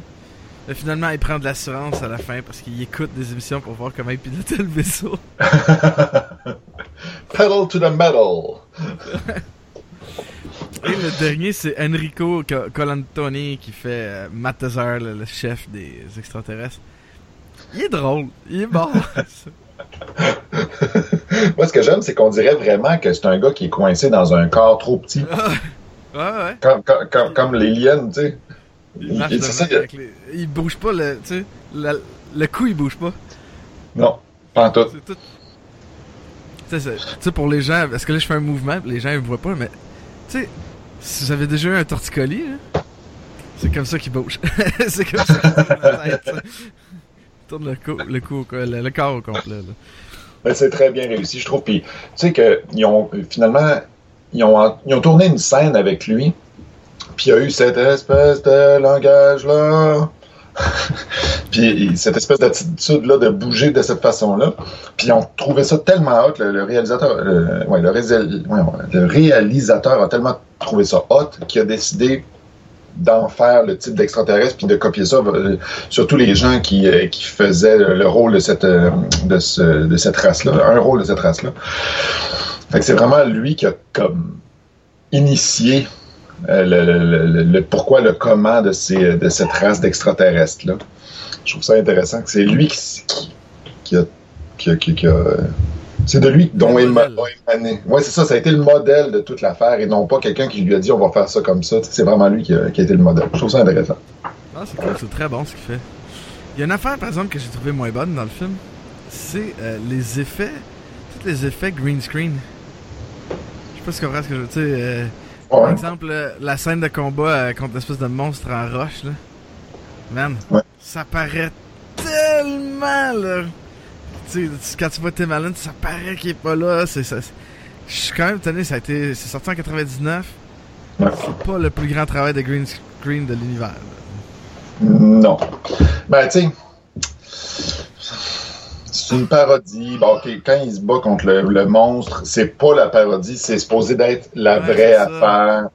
Mais finalement, il prend de l'assurance à la fin parce qu'il écoute des émissions pour voir comment il pilotait le vaisseau. Pedal to the metal. Et le dernier, c'est Enrico Co- Colantoni qui fait euh, Matt Tezer, le, le chef des extraterrestres. Il est drôle, il est bon. Moi, ce que j'aime, c'est qu'on dirait vraiment que c'est un gars qui est coincé dans un corps trop petit. ouais, ouais. Comme, comme, comme, comme les liens, tu sais. Il, marche ça, avec les- il bouge pas, le, tu sais, le, le cou il bouge pas. Non, pas en tout. C'est tout. Tu sais, pour les gens, parce que là je fais un mouvement, les gens ils me voient pas, mais tu sais, si avez déjà eu un torticolis, là, c'est comme ça qu'il bouge. c'est comme ça qu'il tourne la tête. Il tourne le cou, le, cou le, le corps au complet. Là. Mais c'est très bien réussi, je trouve. Puis, tu sais que ils ont finalement, ils ont, ils ont tourné une scène avec lui. Puis il y a eu cette espèce de langage-là. puis cette espèce d'attitude-là de bouger de cette façon-là. Puis ont trouvé ça tellement hot, le, réalisateur, le, ouais, le, réalisateur a tellement trouvé ça hot qu'il a décidé d'en faire le type d'extraterrestre puis de copier ça, euh, surtout les gens qui, euh, qui faisaient le, le rôle de cette, euh, de, ce, de cette race-là, un rôle de cette race-là. Fait que c'est vraiment lui qui a comme initié euh, le, le- le- le pourquoi, le comment de, ces, de cette race d'extraterrestres-là. Je trouve ça intéressant que c'est lui qui, qui, qui a... qui a- qui- qui a- c'est de lui dont modèle. émané. Ouais, c'est ça, ça a été le modèle de toute l'affaire et non pas quelqu'un qui lui a dit on va faire ça comme ça. C'est vraiment lui qui a, qui a été le modèle. Je trouve ça intéressant. Ah, c'est cool, c'est très bon ce qu'il fait. Il y a une affaire, par exemple, que j'ai trouvé moins bonne dans le film. C'est euh, les effets. Tous les effets green screen. Je sais pas si tu comprends ce que je veux dire. Par exemple, euh, la scène de combat euh, contre l'espèce de monstre en roche, là. Man, Ouais. ça paraît tellement, là. Tu sais, quand tu vois Tim Allen, ça paraît qu'il est pas là. C'est ça. je suis quand même étonné, ça a été. C'est sorti en 99. Ouais. C'est pas le plus grand travail de green screen de l'univers. là. Non. Ben, tu sais, c'est une parodie. Bon, ok, quand il se bat contre le, le monstre, c'est pas la parodie, c'est supposé d'être la Ouais, vraie affaire.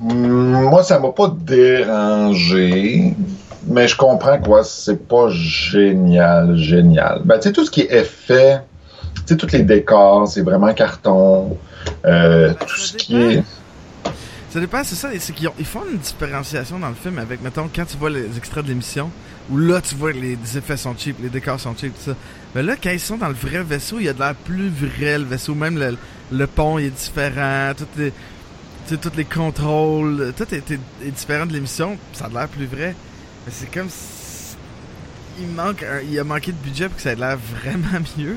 Mm, Moi, ça m'a pas dérangé, mais je comprends quoi, c'est pas génial, génial. Ben, tu sais, tout ce qui est effet, tu sais, tous les décors, c'est vraiment carton. Euh, tout ce qui est. Ça dépend, c'est ça, c'est qu'ils ont- ils font une différenciation dans le film avec, mettons, quand tu vois les extraits de l'émission, où là, tu vois les, effets sont cheap, les décors sont cheap, tout ça. Mais là, quand ils sont dans le vrai vaisseau, il y a de l'air plus vrai, le vaisseau. Même le, le pont il est différent, tout sais, tous les contrôles, tout est, est- est différent de l'émission, ça a l'air plus vrai. Mais c'est comme si il manque un- il a manqué de budget pour que ça ait l'air vraiment mieux.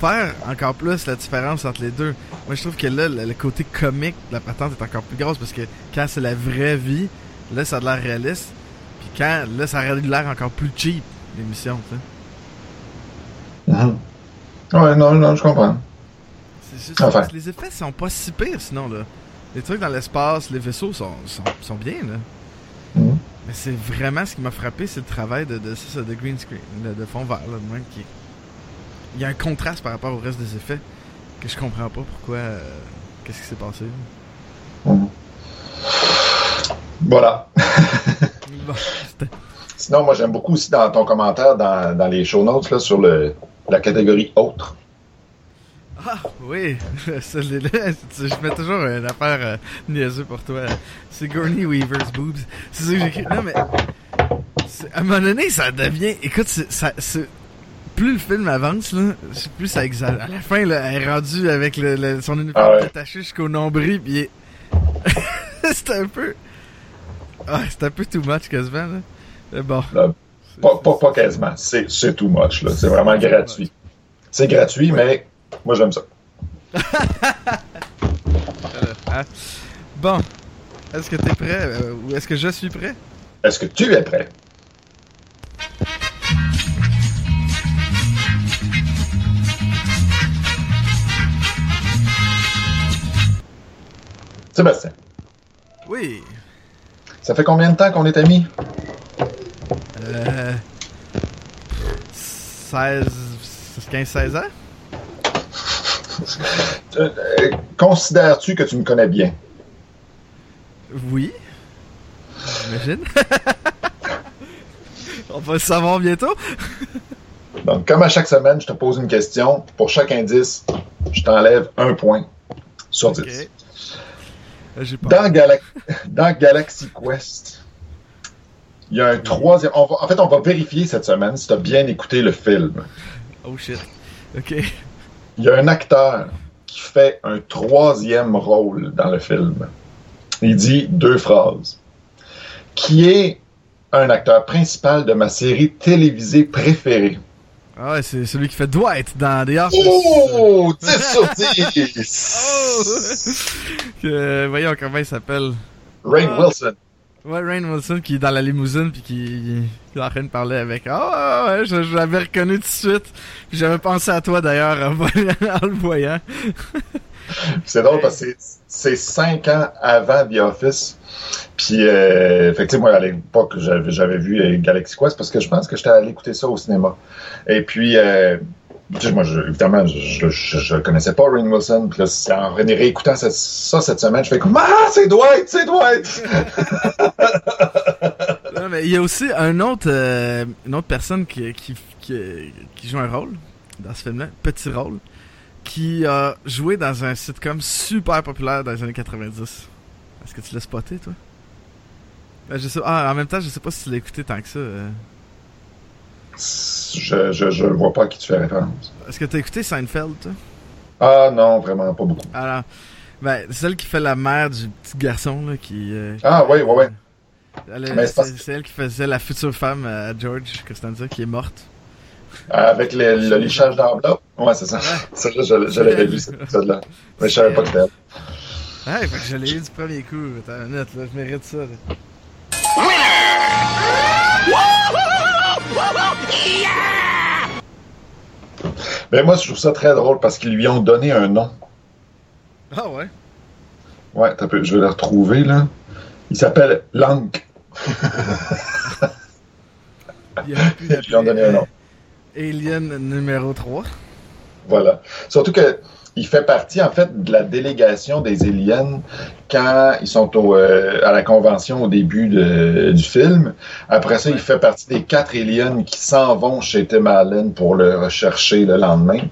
Faire encore plus la différence entre les deux. Moi, je trouve que là, le, le côté comique de la patente est encore plus grosse parce que quand c'est la vraie vie, là, ça a l'air réaliste. Quand, là, ça aurait l'air encore plus cheap, l'émission, tu sais. Mhm. Ouais, non, non, je comprends. C'est juste Enfin. que les effets sont pas si pires sinon, là. Les trucs dans l'espace, les vaisseaux sont, sont, sont bien, là. Mhm. Mais c'est vraiment ce qui m'a frappé, c'est le travail de, de, de green screen, de, de fond vert, là, de même, qui Il y a un contraste par rapport au reste des effets que je comprends pas pourquoi. euh, Qu'est-ce qui s'est passé. Mhm. Voilà. Sinon, moi, j'aime beaucoup aussi dans ton commentaire dans, dans les show notes là, sur le, la catégorie autre. Ah, oui, je mets toujours une affaire euh, niaiseuse pour toi. C'est Gurney Weaver's boobs. C'est ça que j'écris. Non, mais. À un moment donné, ça devient. Écoute, ça, c'est- plus le film avance, là, plus ça exagère. À la fin, là, elle est rendue avec le, le- son uniforme Ah ouais. attaché jusqu'au nombril, est- c'est un peu. Ah, c'est un peu too much quasiment, là. Mais bon. Là, C'est- Pas, pas, pas quasiment. C'est too much. C'est vraiment gratuit. C'est gratuit, mais moi, j'aime ça. Hein? Bon. Est-ce que t'es prêt? euh, ou est-ce que je suis prêt? Est-ce que tu es prêt? Sébastien, Oui. Ça fait combien de temps qu'on est amis? Euh. 16. 15-16 ans? Euh, Considères-tu que tu me connais bien? Oui. J'imagine. On va le savoir bientôt. Donc, comme à chaque semaine, je te pose une question. Pour chaque indice, je t'enlève un point sur 10. Ok. Pas. Dans, Gala- dans Galaxy Quest, il y a un troisième. on va- en fait, on va vérifier cette semaine si tu as bien écouté le film. Oh shit. Ok. Il y a un acteur qui fait un troisième rôle dans le film. Il dit deux phrases. Qui est un acteur principal de ma série télévisée préférée? Ah ouais, c'est celui qui fait Dwight dans The Office. Oh! 10 sur 10! Que- voyons comment il s'appelle. Rain Ah. Wilson. Ouais, Rain Wilson qui est dans la limousine puis qui, qui est en train de parler avec. Ah ouais, je, je l'avais reconnu tout de suite. J'avais pensé à toi d'ailleurs en le voyant. C'est drôle parce que c'est- cinq ans avant The Office. Puis, euh, moi, à l'époque, j'avais vu euh, Galaxy Quest parce que je pense que j'étais allé écouter ça au cinéma. Et puis, euh, moi, je, évidemment, je, je, je connaissais pas Rain Wilson. Puis là, en réécoutant ça, ça cette semaine, je fais comme Ah, c'est Dwight, c'est Dwight! Non, mais il y a aussi un autre, euh, une autre personne qui, qui, qui, qui joue un rôle dans ce film-là, petit rôle, qui a joué dans un sitcom super populaire dans les années 90. Est-ce que tu l'as spoté, toi? Ben, je sais, ah, en même temps, je sais pas si tu l'as écouté tant que ça. euh. Je, je, je vois pas à qui tu fais référence. Est-ce que t'as écouté Seinfeld, toi? Ah non, vraiment pas beaucoup. Alors, ben, celle qui fait la mère du petit garçon, là, qui... euh, Ah, c'est parce c'est c'est elle qui faisait la future femme à George Costanza, qui est morte. Avec le, le lichage d'enveloppe. Ouais, c'est ça. Ça, je, je l'avais vu, cette épisode-là. Mais je savais pas que c'était elle. Ouais, fait que je l'ai eu du premier coup. Attends, net, là, je mérite ça. là. Mais moi, je trouve ça très drôle parce qu'ils lui ont donné un nom. Ah ouais? Ouais, t'as peu- je vais le retrouver, là. Il s'appelle Lank. Ils lui ont donné un nom. Alien numéro 3. Voilà. Surtout que il fait partie, en fait, de la délégation des aliens quand ils sont au, euh, à la convention au début de- du film. Après ça, il fait partie des quatre aliens qui s'en vont chez Tim Allen pour le rechercher le lendemain.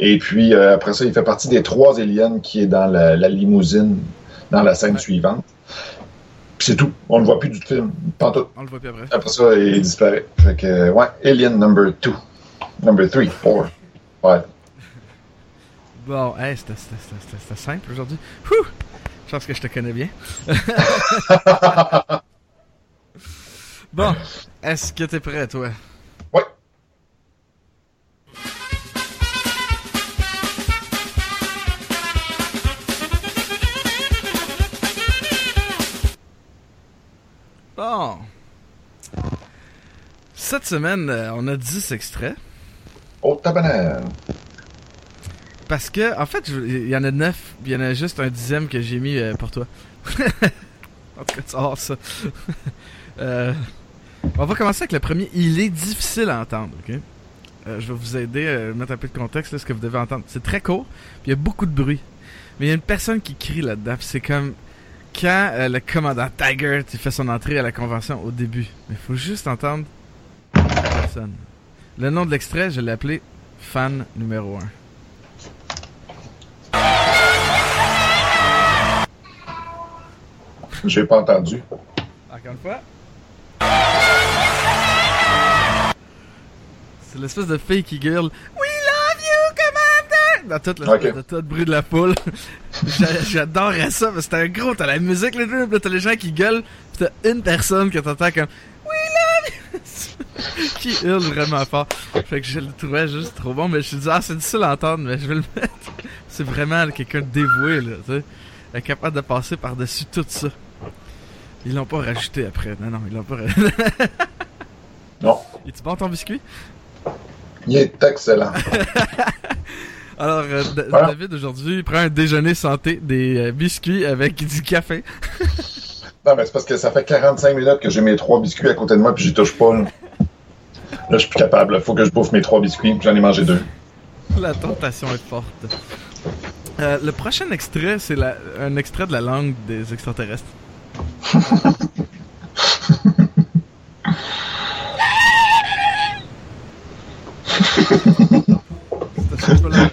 Et puis, euh, après ça, il fait partie des trois aliens qui est dans la, la limousine dans la scène Ouais. suivante. Puis c'est tout. On ne voit plus du film. Pas tout. On le voit plus après. Après ça, il disparaît. Fait que, ouais, Alien number two. Number three, four, five. Bon, hey, c'était simple aujourd'hui. Je pense que je te connais bien. bon, est-ce que t'es prêt, toi? Ouais. Bon. Cette semaine, euh, on a 10 extraits. Tabanane. Parce que, en fait, il y en a 9, puis il y en a juste un dixième que j'ai mis euh, pour toi. en tout cas, tu ça. Euh, on va commencer avec le premier. Il est difficile à entendre, ok? Euh, je vais vous aider à mettre un peu de contexte, là, ce que vous devez entendre. C'est très court, puis il y a beaucoup de bruit. Mais il y a une personne qui crie là-dedans, c'est comme quand le commandant Tiger fait son entrée à la convention au début. Mais il faut juste entendre personne. Le nom de l'extrait, je l'ai appelé Fan numéro 1. J'ai pas entendu. Encore une fois. C'est l'espèce de fille qui gueule We love you, Commander! Dans tout le, tout bruit de la foule. J'a- J'adorais ça, parce que c'était un gros, t'as la musique, puis là, t'as les gens qui gueulent, pis t'as une personne que t'entends comme! qui hurle vraiment fort. Fait que je le trouvais juste trop bon, mais je me suis dit, ah, c'est difficile à entendre, mais je vais le mettre. C'est vraiment quelqu'un de dévoué, là, tu sais. Capable de passer par-dessus tout ça. Ils l'ont pas rajouté après. Non, non, ils l'ont pas rajouté. Non. Es-tu bon ton biscuit? Il est excellent. Alors, euh, Voilà. David, aujourd'hui, il prend un déjeuner santé, des euh, biscuits avec du café. Non, mais c'est parce que ça fait 45 minutes que j'ai mes trois biscuits à côté de moi puis j'y touche pas. Là, Là, je suis plus capable. Il faut que je bouffe mes trois biscuits. puis J'en ai mangé deux. La tentation est forte. Euh, le prochain extrait, c'est la- un extrait de la langue des extraterrestres. C'est ça, je peux le mettre.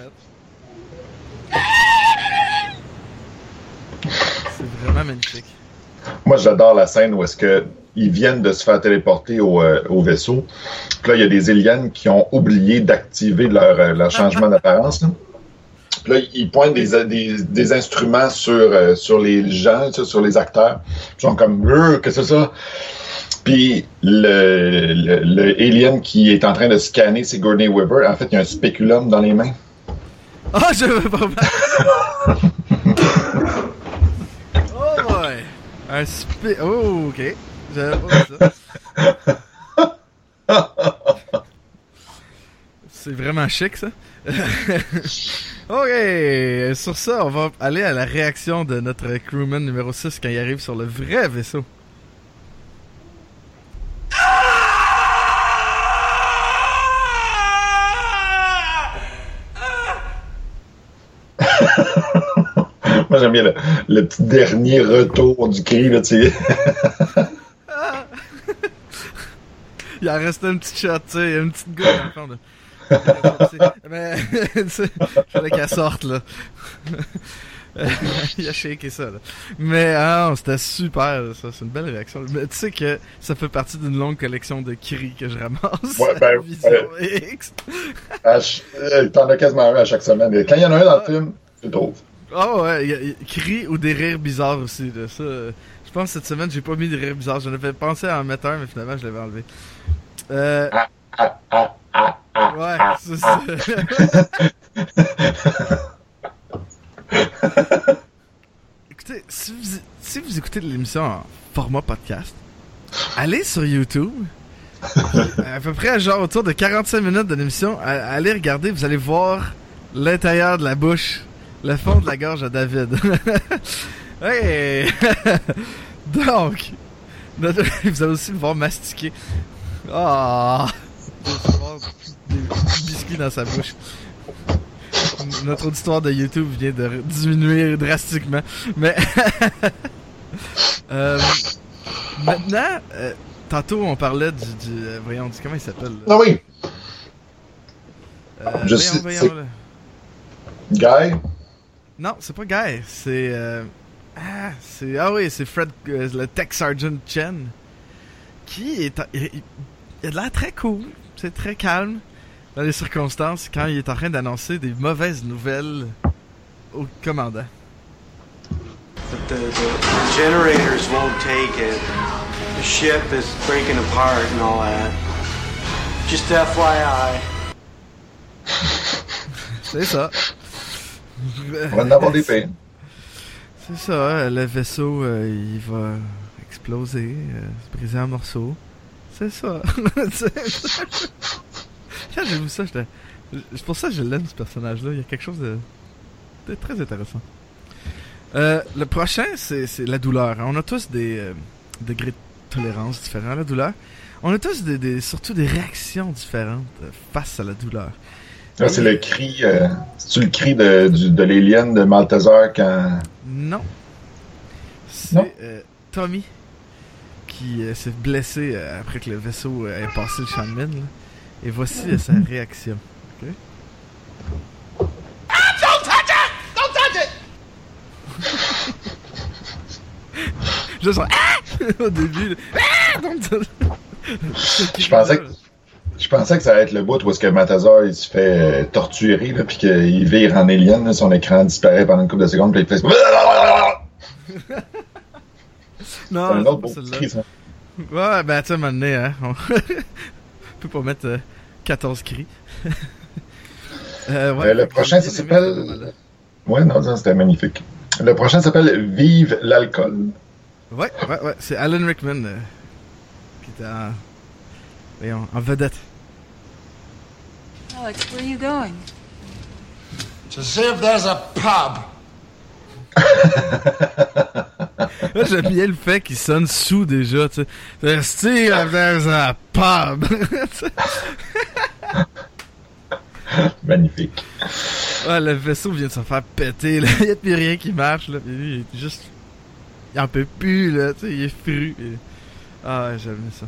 C'est vraiment magnifique. Moi, j'adore la scène où est-ce que ils viennent de se faire téléporter au, euh, au vaisseau. Puis là, il y a des aliens qui ont oublié d'activer leur, euh, leur changement d'apparence. là. Puis là, ils pointent des, des, des instruments sur, euh, sur les gens, sur les acteurs. Ils sont comme, Euh, qu'est-ce que c'est ça? Puis le, le, le alien qui est en train de scanner Sigourney Weaver, en fait, il y a un spéculum dans les mains. Ah, je veux pas Oh boy! Un spé... Oh, ok. J'avais pas vu ça. C'est vraiment chic, ça. ok, sur ça, on va aller à la réaction de notre crewman numéro 6 quand il arrive sur le vrai vaisseau. Moi, j'aime bien le, le petit dernier retour du cri, là, tu sais. Il en restait une petite shot, tu sais, une petite goutte dans le fond, là. Mais, tu sais, fallait qu'elle sorte, là. Il a shaké ça, là. Mais, ah, c'était super, ça. C'est une belle réaction. Mais tu sais que ça fait partie d'une longue collection de cris que je ramasse. Ouais, ben, Vision X. À ch- euh, T'en as quasiment un à chaque semaine. Et quand il y en a un dans le film, tu le trouves. Oh, ouais, y a- y cris ou des rires bizarres aussi. Ça, je pense que cette semaine, j'ai pas mis de rires bizarres. J'en avais pensé à en mettre un, mais finalement, je l'avais enlevé. Euh. Ouais, c'est ça. Écoutez, si vous, écoutez l'émission en format podcast, allez sur YouTube, à peu près genre autour de 45 minutes de l'émission, allez regarder, vous allez voir l'intérieur de la bouche, le fond de la gorge à David. Donc, notre- vous allez aussi le voir mastiquer. Ah! Voir des biscuits dans sa bouche. Notre auditoire de YouTube vient de diminuer drastiquement. Mais euh, maintenant, euh, tantôt on parlait du, du euh, voyons, du- comment il s'appelle? Ah oui, Euh, Je voyons, sais, voyons, là. Guy. Non, c'est pas Guy, c'est euh, ah, c'est ah oui, c'est Fred, euh, le Tech Sergeant Chen, qui est, en- il, a de l'air très cool, c'est très calme dans les circonstances quand il est en train d'annoncer des mauvaises nouvelles au commandant. But the, the generators won't take it. The ship is breaking apart and all that. Just FYI. C'est ça. On va en avoir des pires. C'est ça, hein, le vaisseau, euh, il va exploser, euh, se briser en morceaux. C'est ça. Quand j'ai vu ça, j'étais... C'est pour ça que je l'aime, ce personnage-là. Il y a quelque chose de, de très intéressant. Euh, le prochain, c'est la douleur. On a tous des degrés de tolérance différents à la douleur. On a tous des, des- surtout des réactions différentes face à la douleur. Là, c'est le cri. Euh, C'est-tu le cri de, du- de l'alien de Malteser quand. Non. C'est Non? euh, Tommy qui euh, s'est blessé euh, après que le vaisseau euh, ait passé le champ de mine. là. Et voici euh, sa réaction. Ok? Juste un Ah! au début. là. Ah! Don't touch- Ce Je pensais cri-là, que. Je pensais que ça allait être le bout où est-ce que Malteser il se fait euh, torturer là, puis qu'il vire en alien, là, son écran disparaît pendant une couple de secondes, puis il fait. C'est Non, un c'est autre pas beau cri, ça. Ouais, ben, tu sais, un donné, hein. On peut pas mettre euh, 14 cris. euh, ouais, Euh, le prochain, ça s'appelle-. Ouais, non, ça, c'était magnifique. Le prochain s'appelle Vive l'alcool. Ouais, ouais, ouais. C'est Alan Rickman qui était en, voyons, en vedette. Alex, where are you going? To see if there's a pub. Là, j'aime bien le fait qu'il sonne sous déjà, tu sais. Steve, there's a pub. Magnifique. ouais, le vaisseau vient de se faire péter, là. Il y a plus rien qui marche, là. Puis lui, il est juste. Il en peut plus, là. Tu sais, il est fru. Et- Ah, ouais, j'aime ça.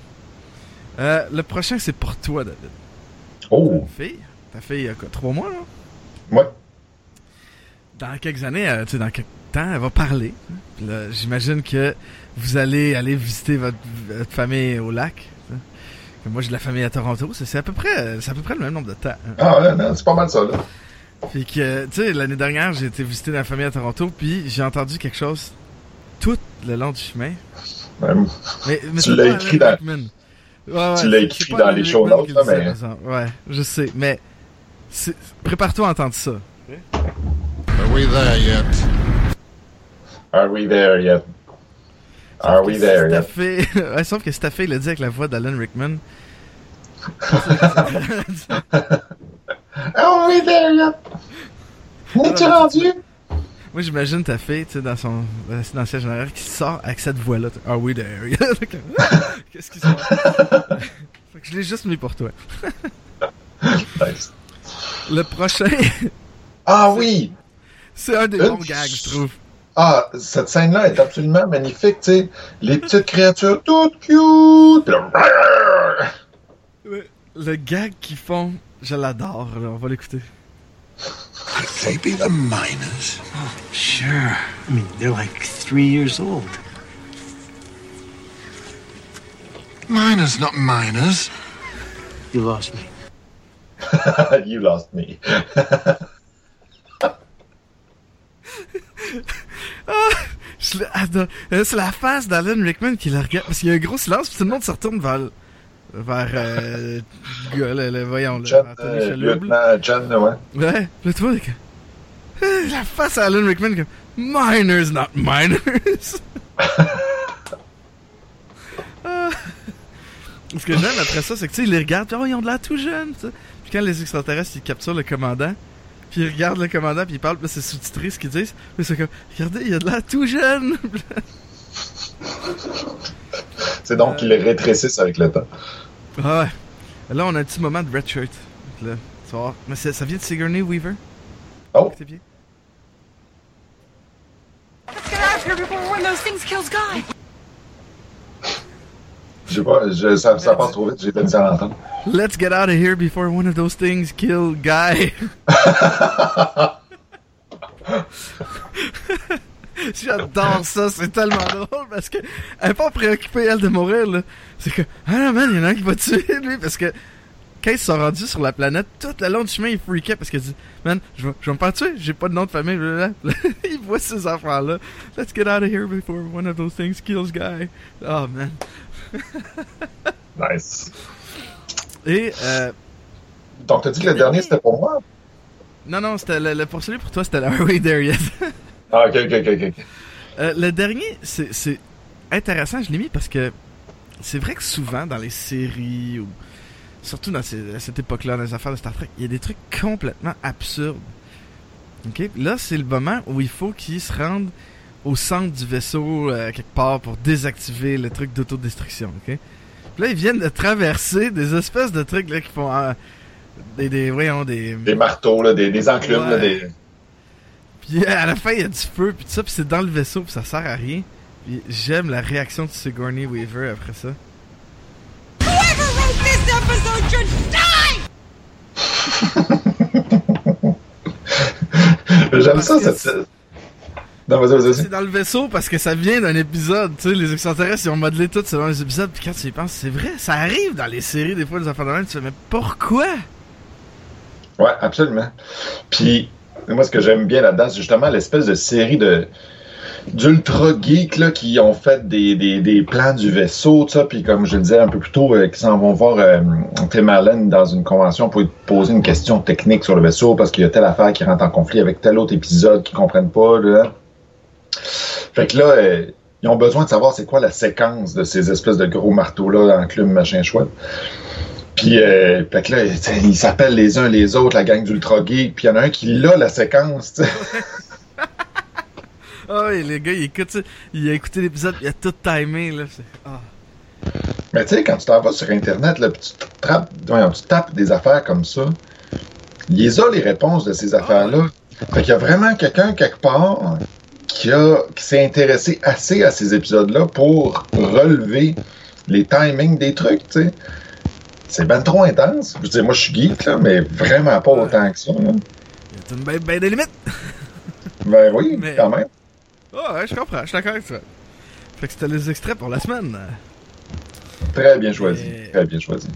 Euh, le prochain, c'est pour toi, David. Oh, Ta fille. Ta fille, il y a quoi, trois mois, là? ouais. dans quelques années, euh, tu sais, dans quelques temps, elle va parler. J'imagine que vous allez aller visiter votre, votre famille au lac. hein. Moi, j'ai de la famille à Toronto. C'est c'est à peu près, euh, c'est à peu près le même nombre de temps. hein. Ah, ouais, non, c'est pas mal ça, là. Puis que, tu sais, l'année dernière, j'ai été visiter la famille à Toronto, puis j'ai entendu quelque chose tout le long du chemin. Ouais, Mais, mais Tu c'est l'as écrit dans-. Ouais, ouais, tu l'as écrit dans les show notes, mais-. Ouais, je sais, mais prépare-toi à entendre ça. Are we there yet? Are we there yet? Are we there yet? Staffé... ouais, sauf que Staffé, il l'a dit avec la voix d'Alan Rickman. Are we there yet? Es-tu rendu? Moi, j'imagine ta fille, tu sais, dans son dans le siège en arrière, qui sort avec cette voix-là. Ah oui, there. Qu'est-ce qui se passe? Fait que je l'ai juste mis pour toi. Nice. Le prochain, Ah oui! c'est un des Une bons gags, je trouve. Ah, cette scène-là est absolument magnifique, tu sais. Les petites créatures toutes cute. Ouais. Le gag qu'ils font, je l'adore. On va l'écouter. Could they be the miners? Sure. I mean, they're like three years old. Miners, not miners. You lost me. you lost me. Ah, je l'adore. Ah, euh, C'est la face d'Alan Rickman qui la regarde. Parce qu'il y a un gros silence, puis tout le monde se retourne vers. Vers. Euh, le gars, le, le- voyons, le, John, Tony euh, lieutenant John, ouais. Ouais, le toi, la face à Alan Rickman comme Miners, not miners. Ah. Ce que j'aime après ça, c'est que tu sais, ils les regardent, puis oh, ils ont de l'air tout jeunes, tu sais. Puis quand les extraterrestres, ils capturent le commandant, puis ils regardent le commandant, puis ils parlent, puis là, c'est sous-titré ce qu'ils disent. Puis c'est comme, regardez, il a de l'air tout jeune. C'est donc qu'ils les rétrécissent avec le temps. Ah ouais. Là, on a un petit moment de red shirt. Là, tu vas voir. Mais ça vient de Sigourney Weaver? Oh, C'est bien. Let's get out of here before one of those things kills Guy. je sais pas, je- ça, ça passe trop vite, j'ai la misère à l'entendre. Let's get out of here before one of those things kill Guy. J'adore ça, c'est tellement drôle parce que elle est pas préoccupée elle de mourir là. C'est que ah non man, il y en a un qui va tuer lui parce que quand ils sont rendus sur la planète, tout le long du chemin, il freakait parce qu'il dit Man, je vais, je vais me faire tuer, j'ai pas de nom de famille. il voit ces enfants-là. Let's get out of here before one of those things kills Guy. Oh man. Nice. Et euh, Donc, t'as dit que le dernier, c'était pour moi? non, non, c'était le, le- pour celui pour toi, c'était Are We There Yet? Ah, ok, ok, ok, ok. Euh, le dernier, c'est intéressant, je l'ai mis parce que c'est vrai que souvent dans les séries ou surtout dans ces- à cette époque-là, dans les affaires de Star Trek, il y a des trucs complètement absurdes. Ok, là c'est le moment où il faut qu'ils se rendent au centre du vaisseau euh, quelque part pour désactiver le truc d'autodestruction. Ok, Puis là ils viennent de traverser des espèces de trucs là qui font euh, des, des voyons des Des marteaux, là, des, des enclumes, là, des... Puis à la fin, il y a du feu, puis tout ça, puis c'est dans le vaisseau, puis ça sert à rien. Puis j'aime la réaction de Sigourney Weaver après ça. Whoever wrote this episode should die! J'aime ça, que cette... Non, vas-y, vas-y, C'est dans le vaisseau parce que ça vient d'un épisode, tu sais, les extraterrestres, ils ont modelé tout selon les épisodes, puis quand tu y penses, c'est vrai, ça arrive dans les séries, des fois, les enfants de même, tu fais, mais pourquoi? Ouais, absolument. Puis, moi, ce que j'aime bien là-dedans, c'est justement l'espèce de série de d'ultra geeks là, qui ont fait des, des, des plans du vaisseau, ça, puis comme je le disais un peu plus tôt, euh, qui s'en vont voir euh, Tim Allen dans une convention pour poser une question technique sur le vaisseau parce qu'il y a telle affaire qui rentre en conflit avec tel autre épisode qu'ils comprennent pas. Là. Fait que là, euh, ils ont besoin de savoir c'est quoi la séquence de ces espèces de gros marteaux-là, enclumes, machin chouette. Puis, euh, fait que là, ils s'appellent les uns les autres, la gang d'Ultra Geek, puis il y en a un qui l'a la séquence. Ah oui, les gars, ils écoutent, ça, il a écouté l'épisode, il a tout timé, là. Ah. Mais tu sais, quand tu t'en vas sur Internet, là, puis tu, te trappes- voyons, tu tapes des affaires comme ça, il les a les réponses de ces affaires-là. Fait qu'il y a vraiment quelqu'un quelque part qui, a, qui s'est intéressé assez à ces épisodes-là pour relever les timings des trucs, tu sais. C'est ben trop intense. Je veux dire, moi, je suis geek, là, mais vraiment pas autant que ça. là. Il y a une ben, ben des limites. Ben oui, Mais- quand même. Ah ouais, je comprends, je suis d'accord avec ça. Fait que c'était les extraits pour la semaine. Très bien choisi. Très bien choisi.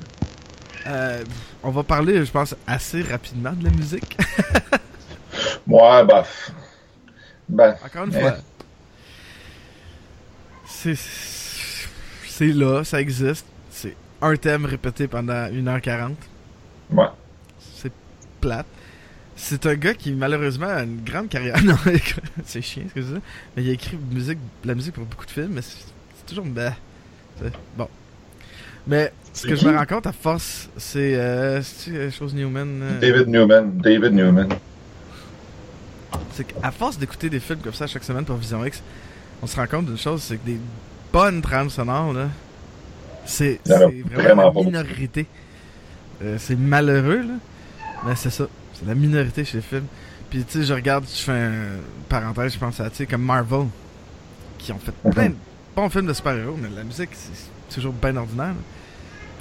Euh, on va parler, je pense, assez rapidement de la musique. Ouais, bah. Ben. Encore une Ouais. fois. C'est. C'est là, ça existe. C'est un thème répété pendant 1h40. Ouais. C'est plate. C'est un gars qui, malheureusement, a une grande carrière. Non, c'est chiant ce que je dis. Mais il a écrit musique, la musique pour beaucoup de films, mais c'est c'est toujours. c'est- bon. Mais ce C'est que qui? je me rends compte à force, c'est. Euh, c'est euh, chose Newman. euh, David Newman. David Newman. c'est qu'à force d'écouter des films comme ça chaque semaine pour Vision X, on se rend compte d'une chose, c'est que des bonnes trames sonores, là, c'est vraiment, vraiment la minorité. Euh, c'est malheureux, là, mais c'est ça. C'est la minorité chez les films. Puis, tu sais, je regarde, je fais une parenthèse, je pense à, tu sais, comme Marvel, qui ont fait Mhm. plein de bons films de super-héros, mais la musique, c'est toujours bien ordinaire. là.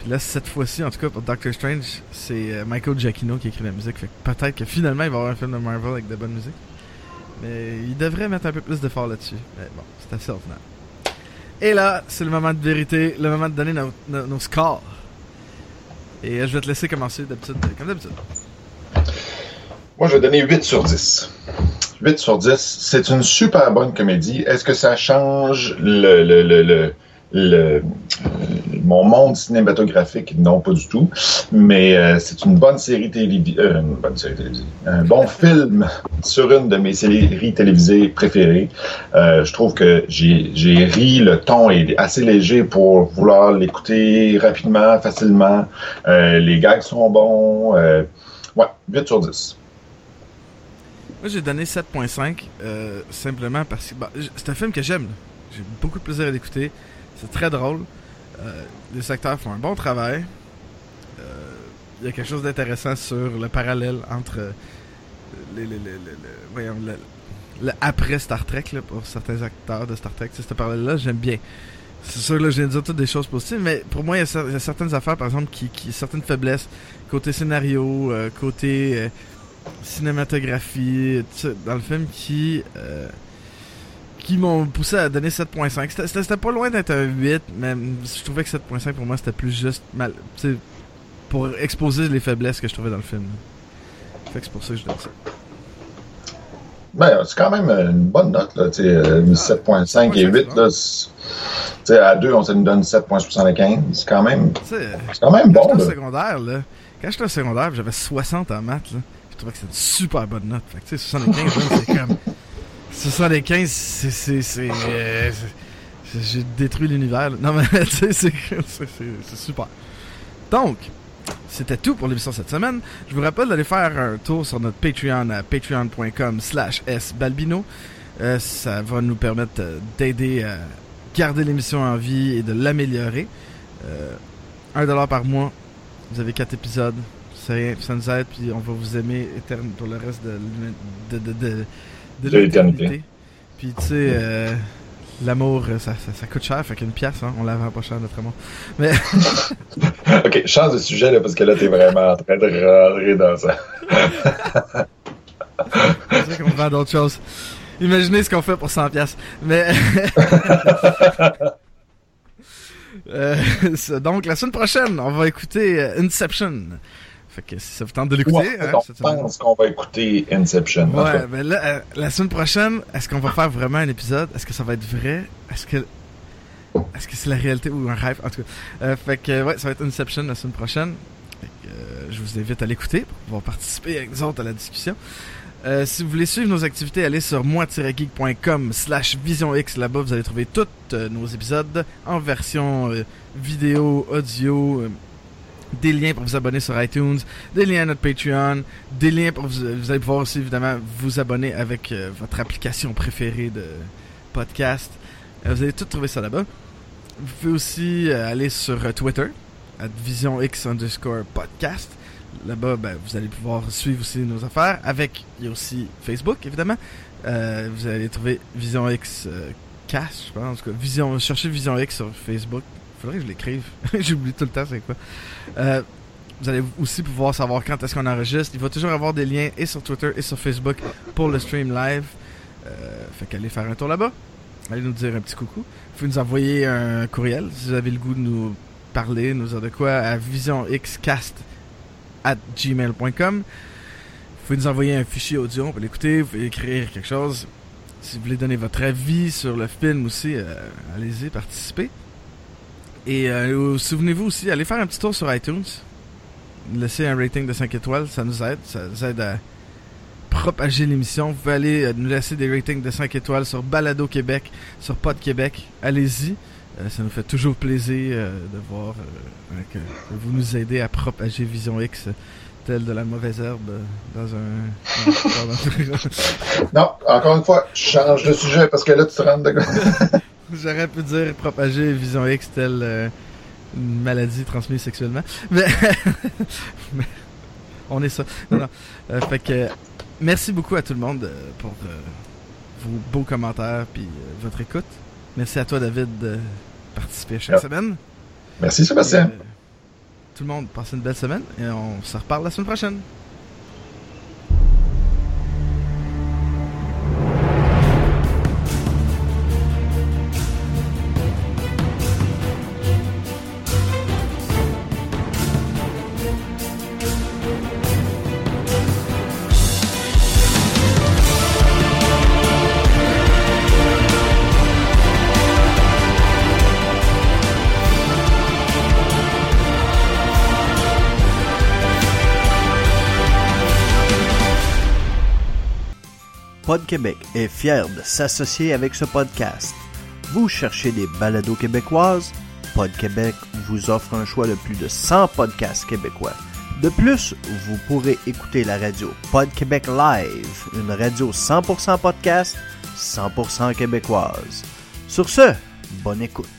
Puis là, cette fois-ci, en tout cas, pour Doctor Strange, c'est euh, Michael Giacchino qui écrit la musique. Fait que peut-être que finalement, il va y avoir un film de Marvel avec de bonne musique. Mais il devrait mettre un peu plus d'effort là-dessus. Mais bon, c'est assez ordinaire. Et là, c'est le moment de vérité, le moment de donner nos, scores. Et euh, je vais te laisser commencer d'habitude, euh, comme d'habitude. Moi, je vais donner 8 sur 10. 8 sur 10. C'est une super bonne comédie. Est-ce que ça change le, le, le, le- mon monde cinématographique, non, pas du tout. Mais euh, c'est une bonne série télévisée, euh, une bonne série télévisée, un bon film sur une de mes séries télévisées préférées. Euh, je trouve que j'ai ri, le ton est assez léger pour vouloir l'écouter rapidement, facilement. Euh, les gags sont bons. Ouais, 8 sur 10. Moi, j'ai donné 7.5 euh, simplement parce que bah, c'est un film que j'aime. J'ai beaucoup de plaisir à l'écouter. C'est très drôle. Euh, les acteurs font un bon travail. Euh, Il y a quelque chose d'intéressant sur le parallèle entre euh, les, le, après Star Trek pour certains acteurs de Star Trek. Ce parallèle-là, j'aime bien. C'est sûr, là, je viens de dire toutes des choses positives, mais pour moi, il y a, certaines affaires, par exemple, qui, certaines faiblesses, côté scénario, côté cinématographie, dans le film qui qui m'ont poussé à donner 7.5. C'était- pas loin d'être un 8, mais je trouvais que 7.5 pour moi c'était plus juste mal, pour exposer les faiblesses que je trouvais dans le film. Fait que c'est pour ça que je donne ça. Ben, c'est quand même une bonne note, là, tu sais, euh, 7.5 et 8, là. c'est- Tu sais, à 2, on se donne 7.75. C'est quand même, c'est quand même quand bon, là. secondaire, là, quand j'étais au secondaire, j'avais 60 en maths, là, je trouvais que c'était une super bonne note. Fait que tu sais, 75, là, c'est comme 75, c'est c'est euh, j'ai détruit l'univers. Non mais tu sais, c'est super. Donc, c'était tout pour l'émission cette semaine. Je vous rappelle d'aller faire un tour sur notre Patreon à patreon.com slash sbalbino. Euh, ça va nous permettre euh, d'aider à garder l'émission en vie et de l'améliorer. Euh, 1$ par mois, vous avez 4 épisodes. Rien, ça nous aide, puis on va vous aimer éterne pour le reste de, de, de, de, de l'éternité. Puis tu sais, euh, l'amour, euh, ça, ça, ça coûte cher, fait qu'une pièce, hein, on la vend pas cher notre amour. Mais Ok, change de sujet, là, parce que là, t'es vraiment en train de rentrer dans ça. c'est vrai qu'on vend d'autres choses. Imaginez ce qu'on fait pour 100 pièces. Mais Euh, donc la semaine prochaine, on va écouter Inception. Fait que si ça vous tente de l'écouter, Ouais, hein, on pense qu'on va écouter Inception. en Ouais, mais là, euh, la semaine prochaine, est-ce qu'on va faire vraiment un épisode? Est-ce que ça va être vrai? Est-ce que est-ce que c'est la réalité ou un rêve? En tout cas, Euh, fait que ouais, ça va être Inception la semaine prochaine. Fait que, euh, je vous invite à l'écouter pour pouvoir participer avec nous autres à la discussion. Euh, si vous voulez suivre nos activités, allez sur moi-geek.com slash visionx. Là-bas, vous allez trouver tous euh, nos épisodes en version euh, vidéo, audio, des liens pour vous abonner sur iTunes, des liens à notre Patreon, des liens pour vous, vous allez pouvoir aussi évidemment vous abonner avec euh, votre application préférée de podcast. Euh, vous allez tout trouver ça là-bas. Vous pouvez aussi euh, aller sur Twitter, à VisionX underscore podcast. Là-bas, ben, vous allez pouvoir suivre aussi nos affaires. Avec, il y a aussi Facebook, évidemment. Vous allez trouver Vision X Cast, je pense. En tout cas, Vision, cherchez Vision X sur Facebook. Faudrait que je l'écrive. J'oublie tout le temps c'est quoi. Euh, vous allez aussi pouvoir savoir quand est-ce qu'on enregistre. Il va toujours avoir des liens et sur Twitter et sur Facebook pour le stream live. Euh, fait qu'allez faire un tour là-bas. Allez nous dire un petit coucou. Vous pouvez nous envoyer un courriel si vous avez le goût de nous parler, nous dire de quoi à visionxcast at gmail.com. Vous pouvez nous envoyer un fichier audio, on peut l'écouter, vous pouvez écrire quelque chose. Si vous voulez donner votre avis sur le film aussi, euh, allez-y, participez. Et euh, souvenez-vous aussi, allez faire un petit tour sur iTunes. Laissez un rating de 5 étoiles, ça nous aide. Ça nous aide à propager l'émission. Vous pouvez aller euh, nous laisser des ratings de 5 étoiles sur Balado Québec, sur Pod Québec. Allez-y. Euh, ça nous fait toujours plaisir euh, de voir euh, que vous nous aidez à propager Vision X euh, telle de la mauvaise herbe euh, dans un... non, encore une fois, je change de sujet parce que là, tu te rends de. J'aurais pu dire propager Vision X telle euh, une maladie transmise sexuellement. Mais, mais on est ça. Non, non. Euh, fait que merci beaucoup à tout le monde euh, pour vos beaux commentaires puis votre écoute. Merci à toi David de participer chaque Yeah. semaine. Merci, Sébastien. Et, tout le monde, passez une belle semaine et on se reparle la semaine prochaine. Pod Québec est fier de s'associer avec ce podcast. Vous cherchez des balados québécoises? Pod Québec vous offre un choix de plus de 100 podcasts québécois. De plus, vous pourrez écouter la radio Pod Québec Live, une radio 100% podcast, 100% québécoise. Sur ce, bonne écoute.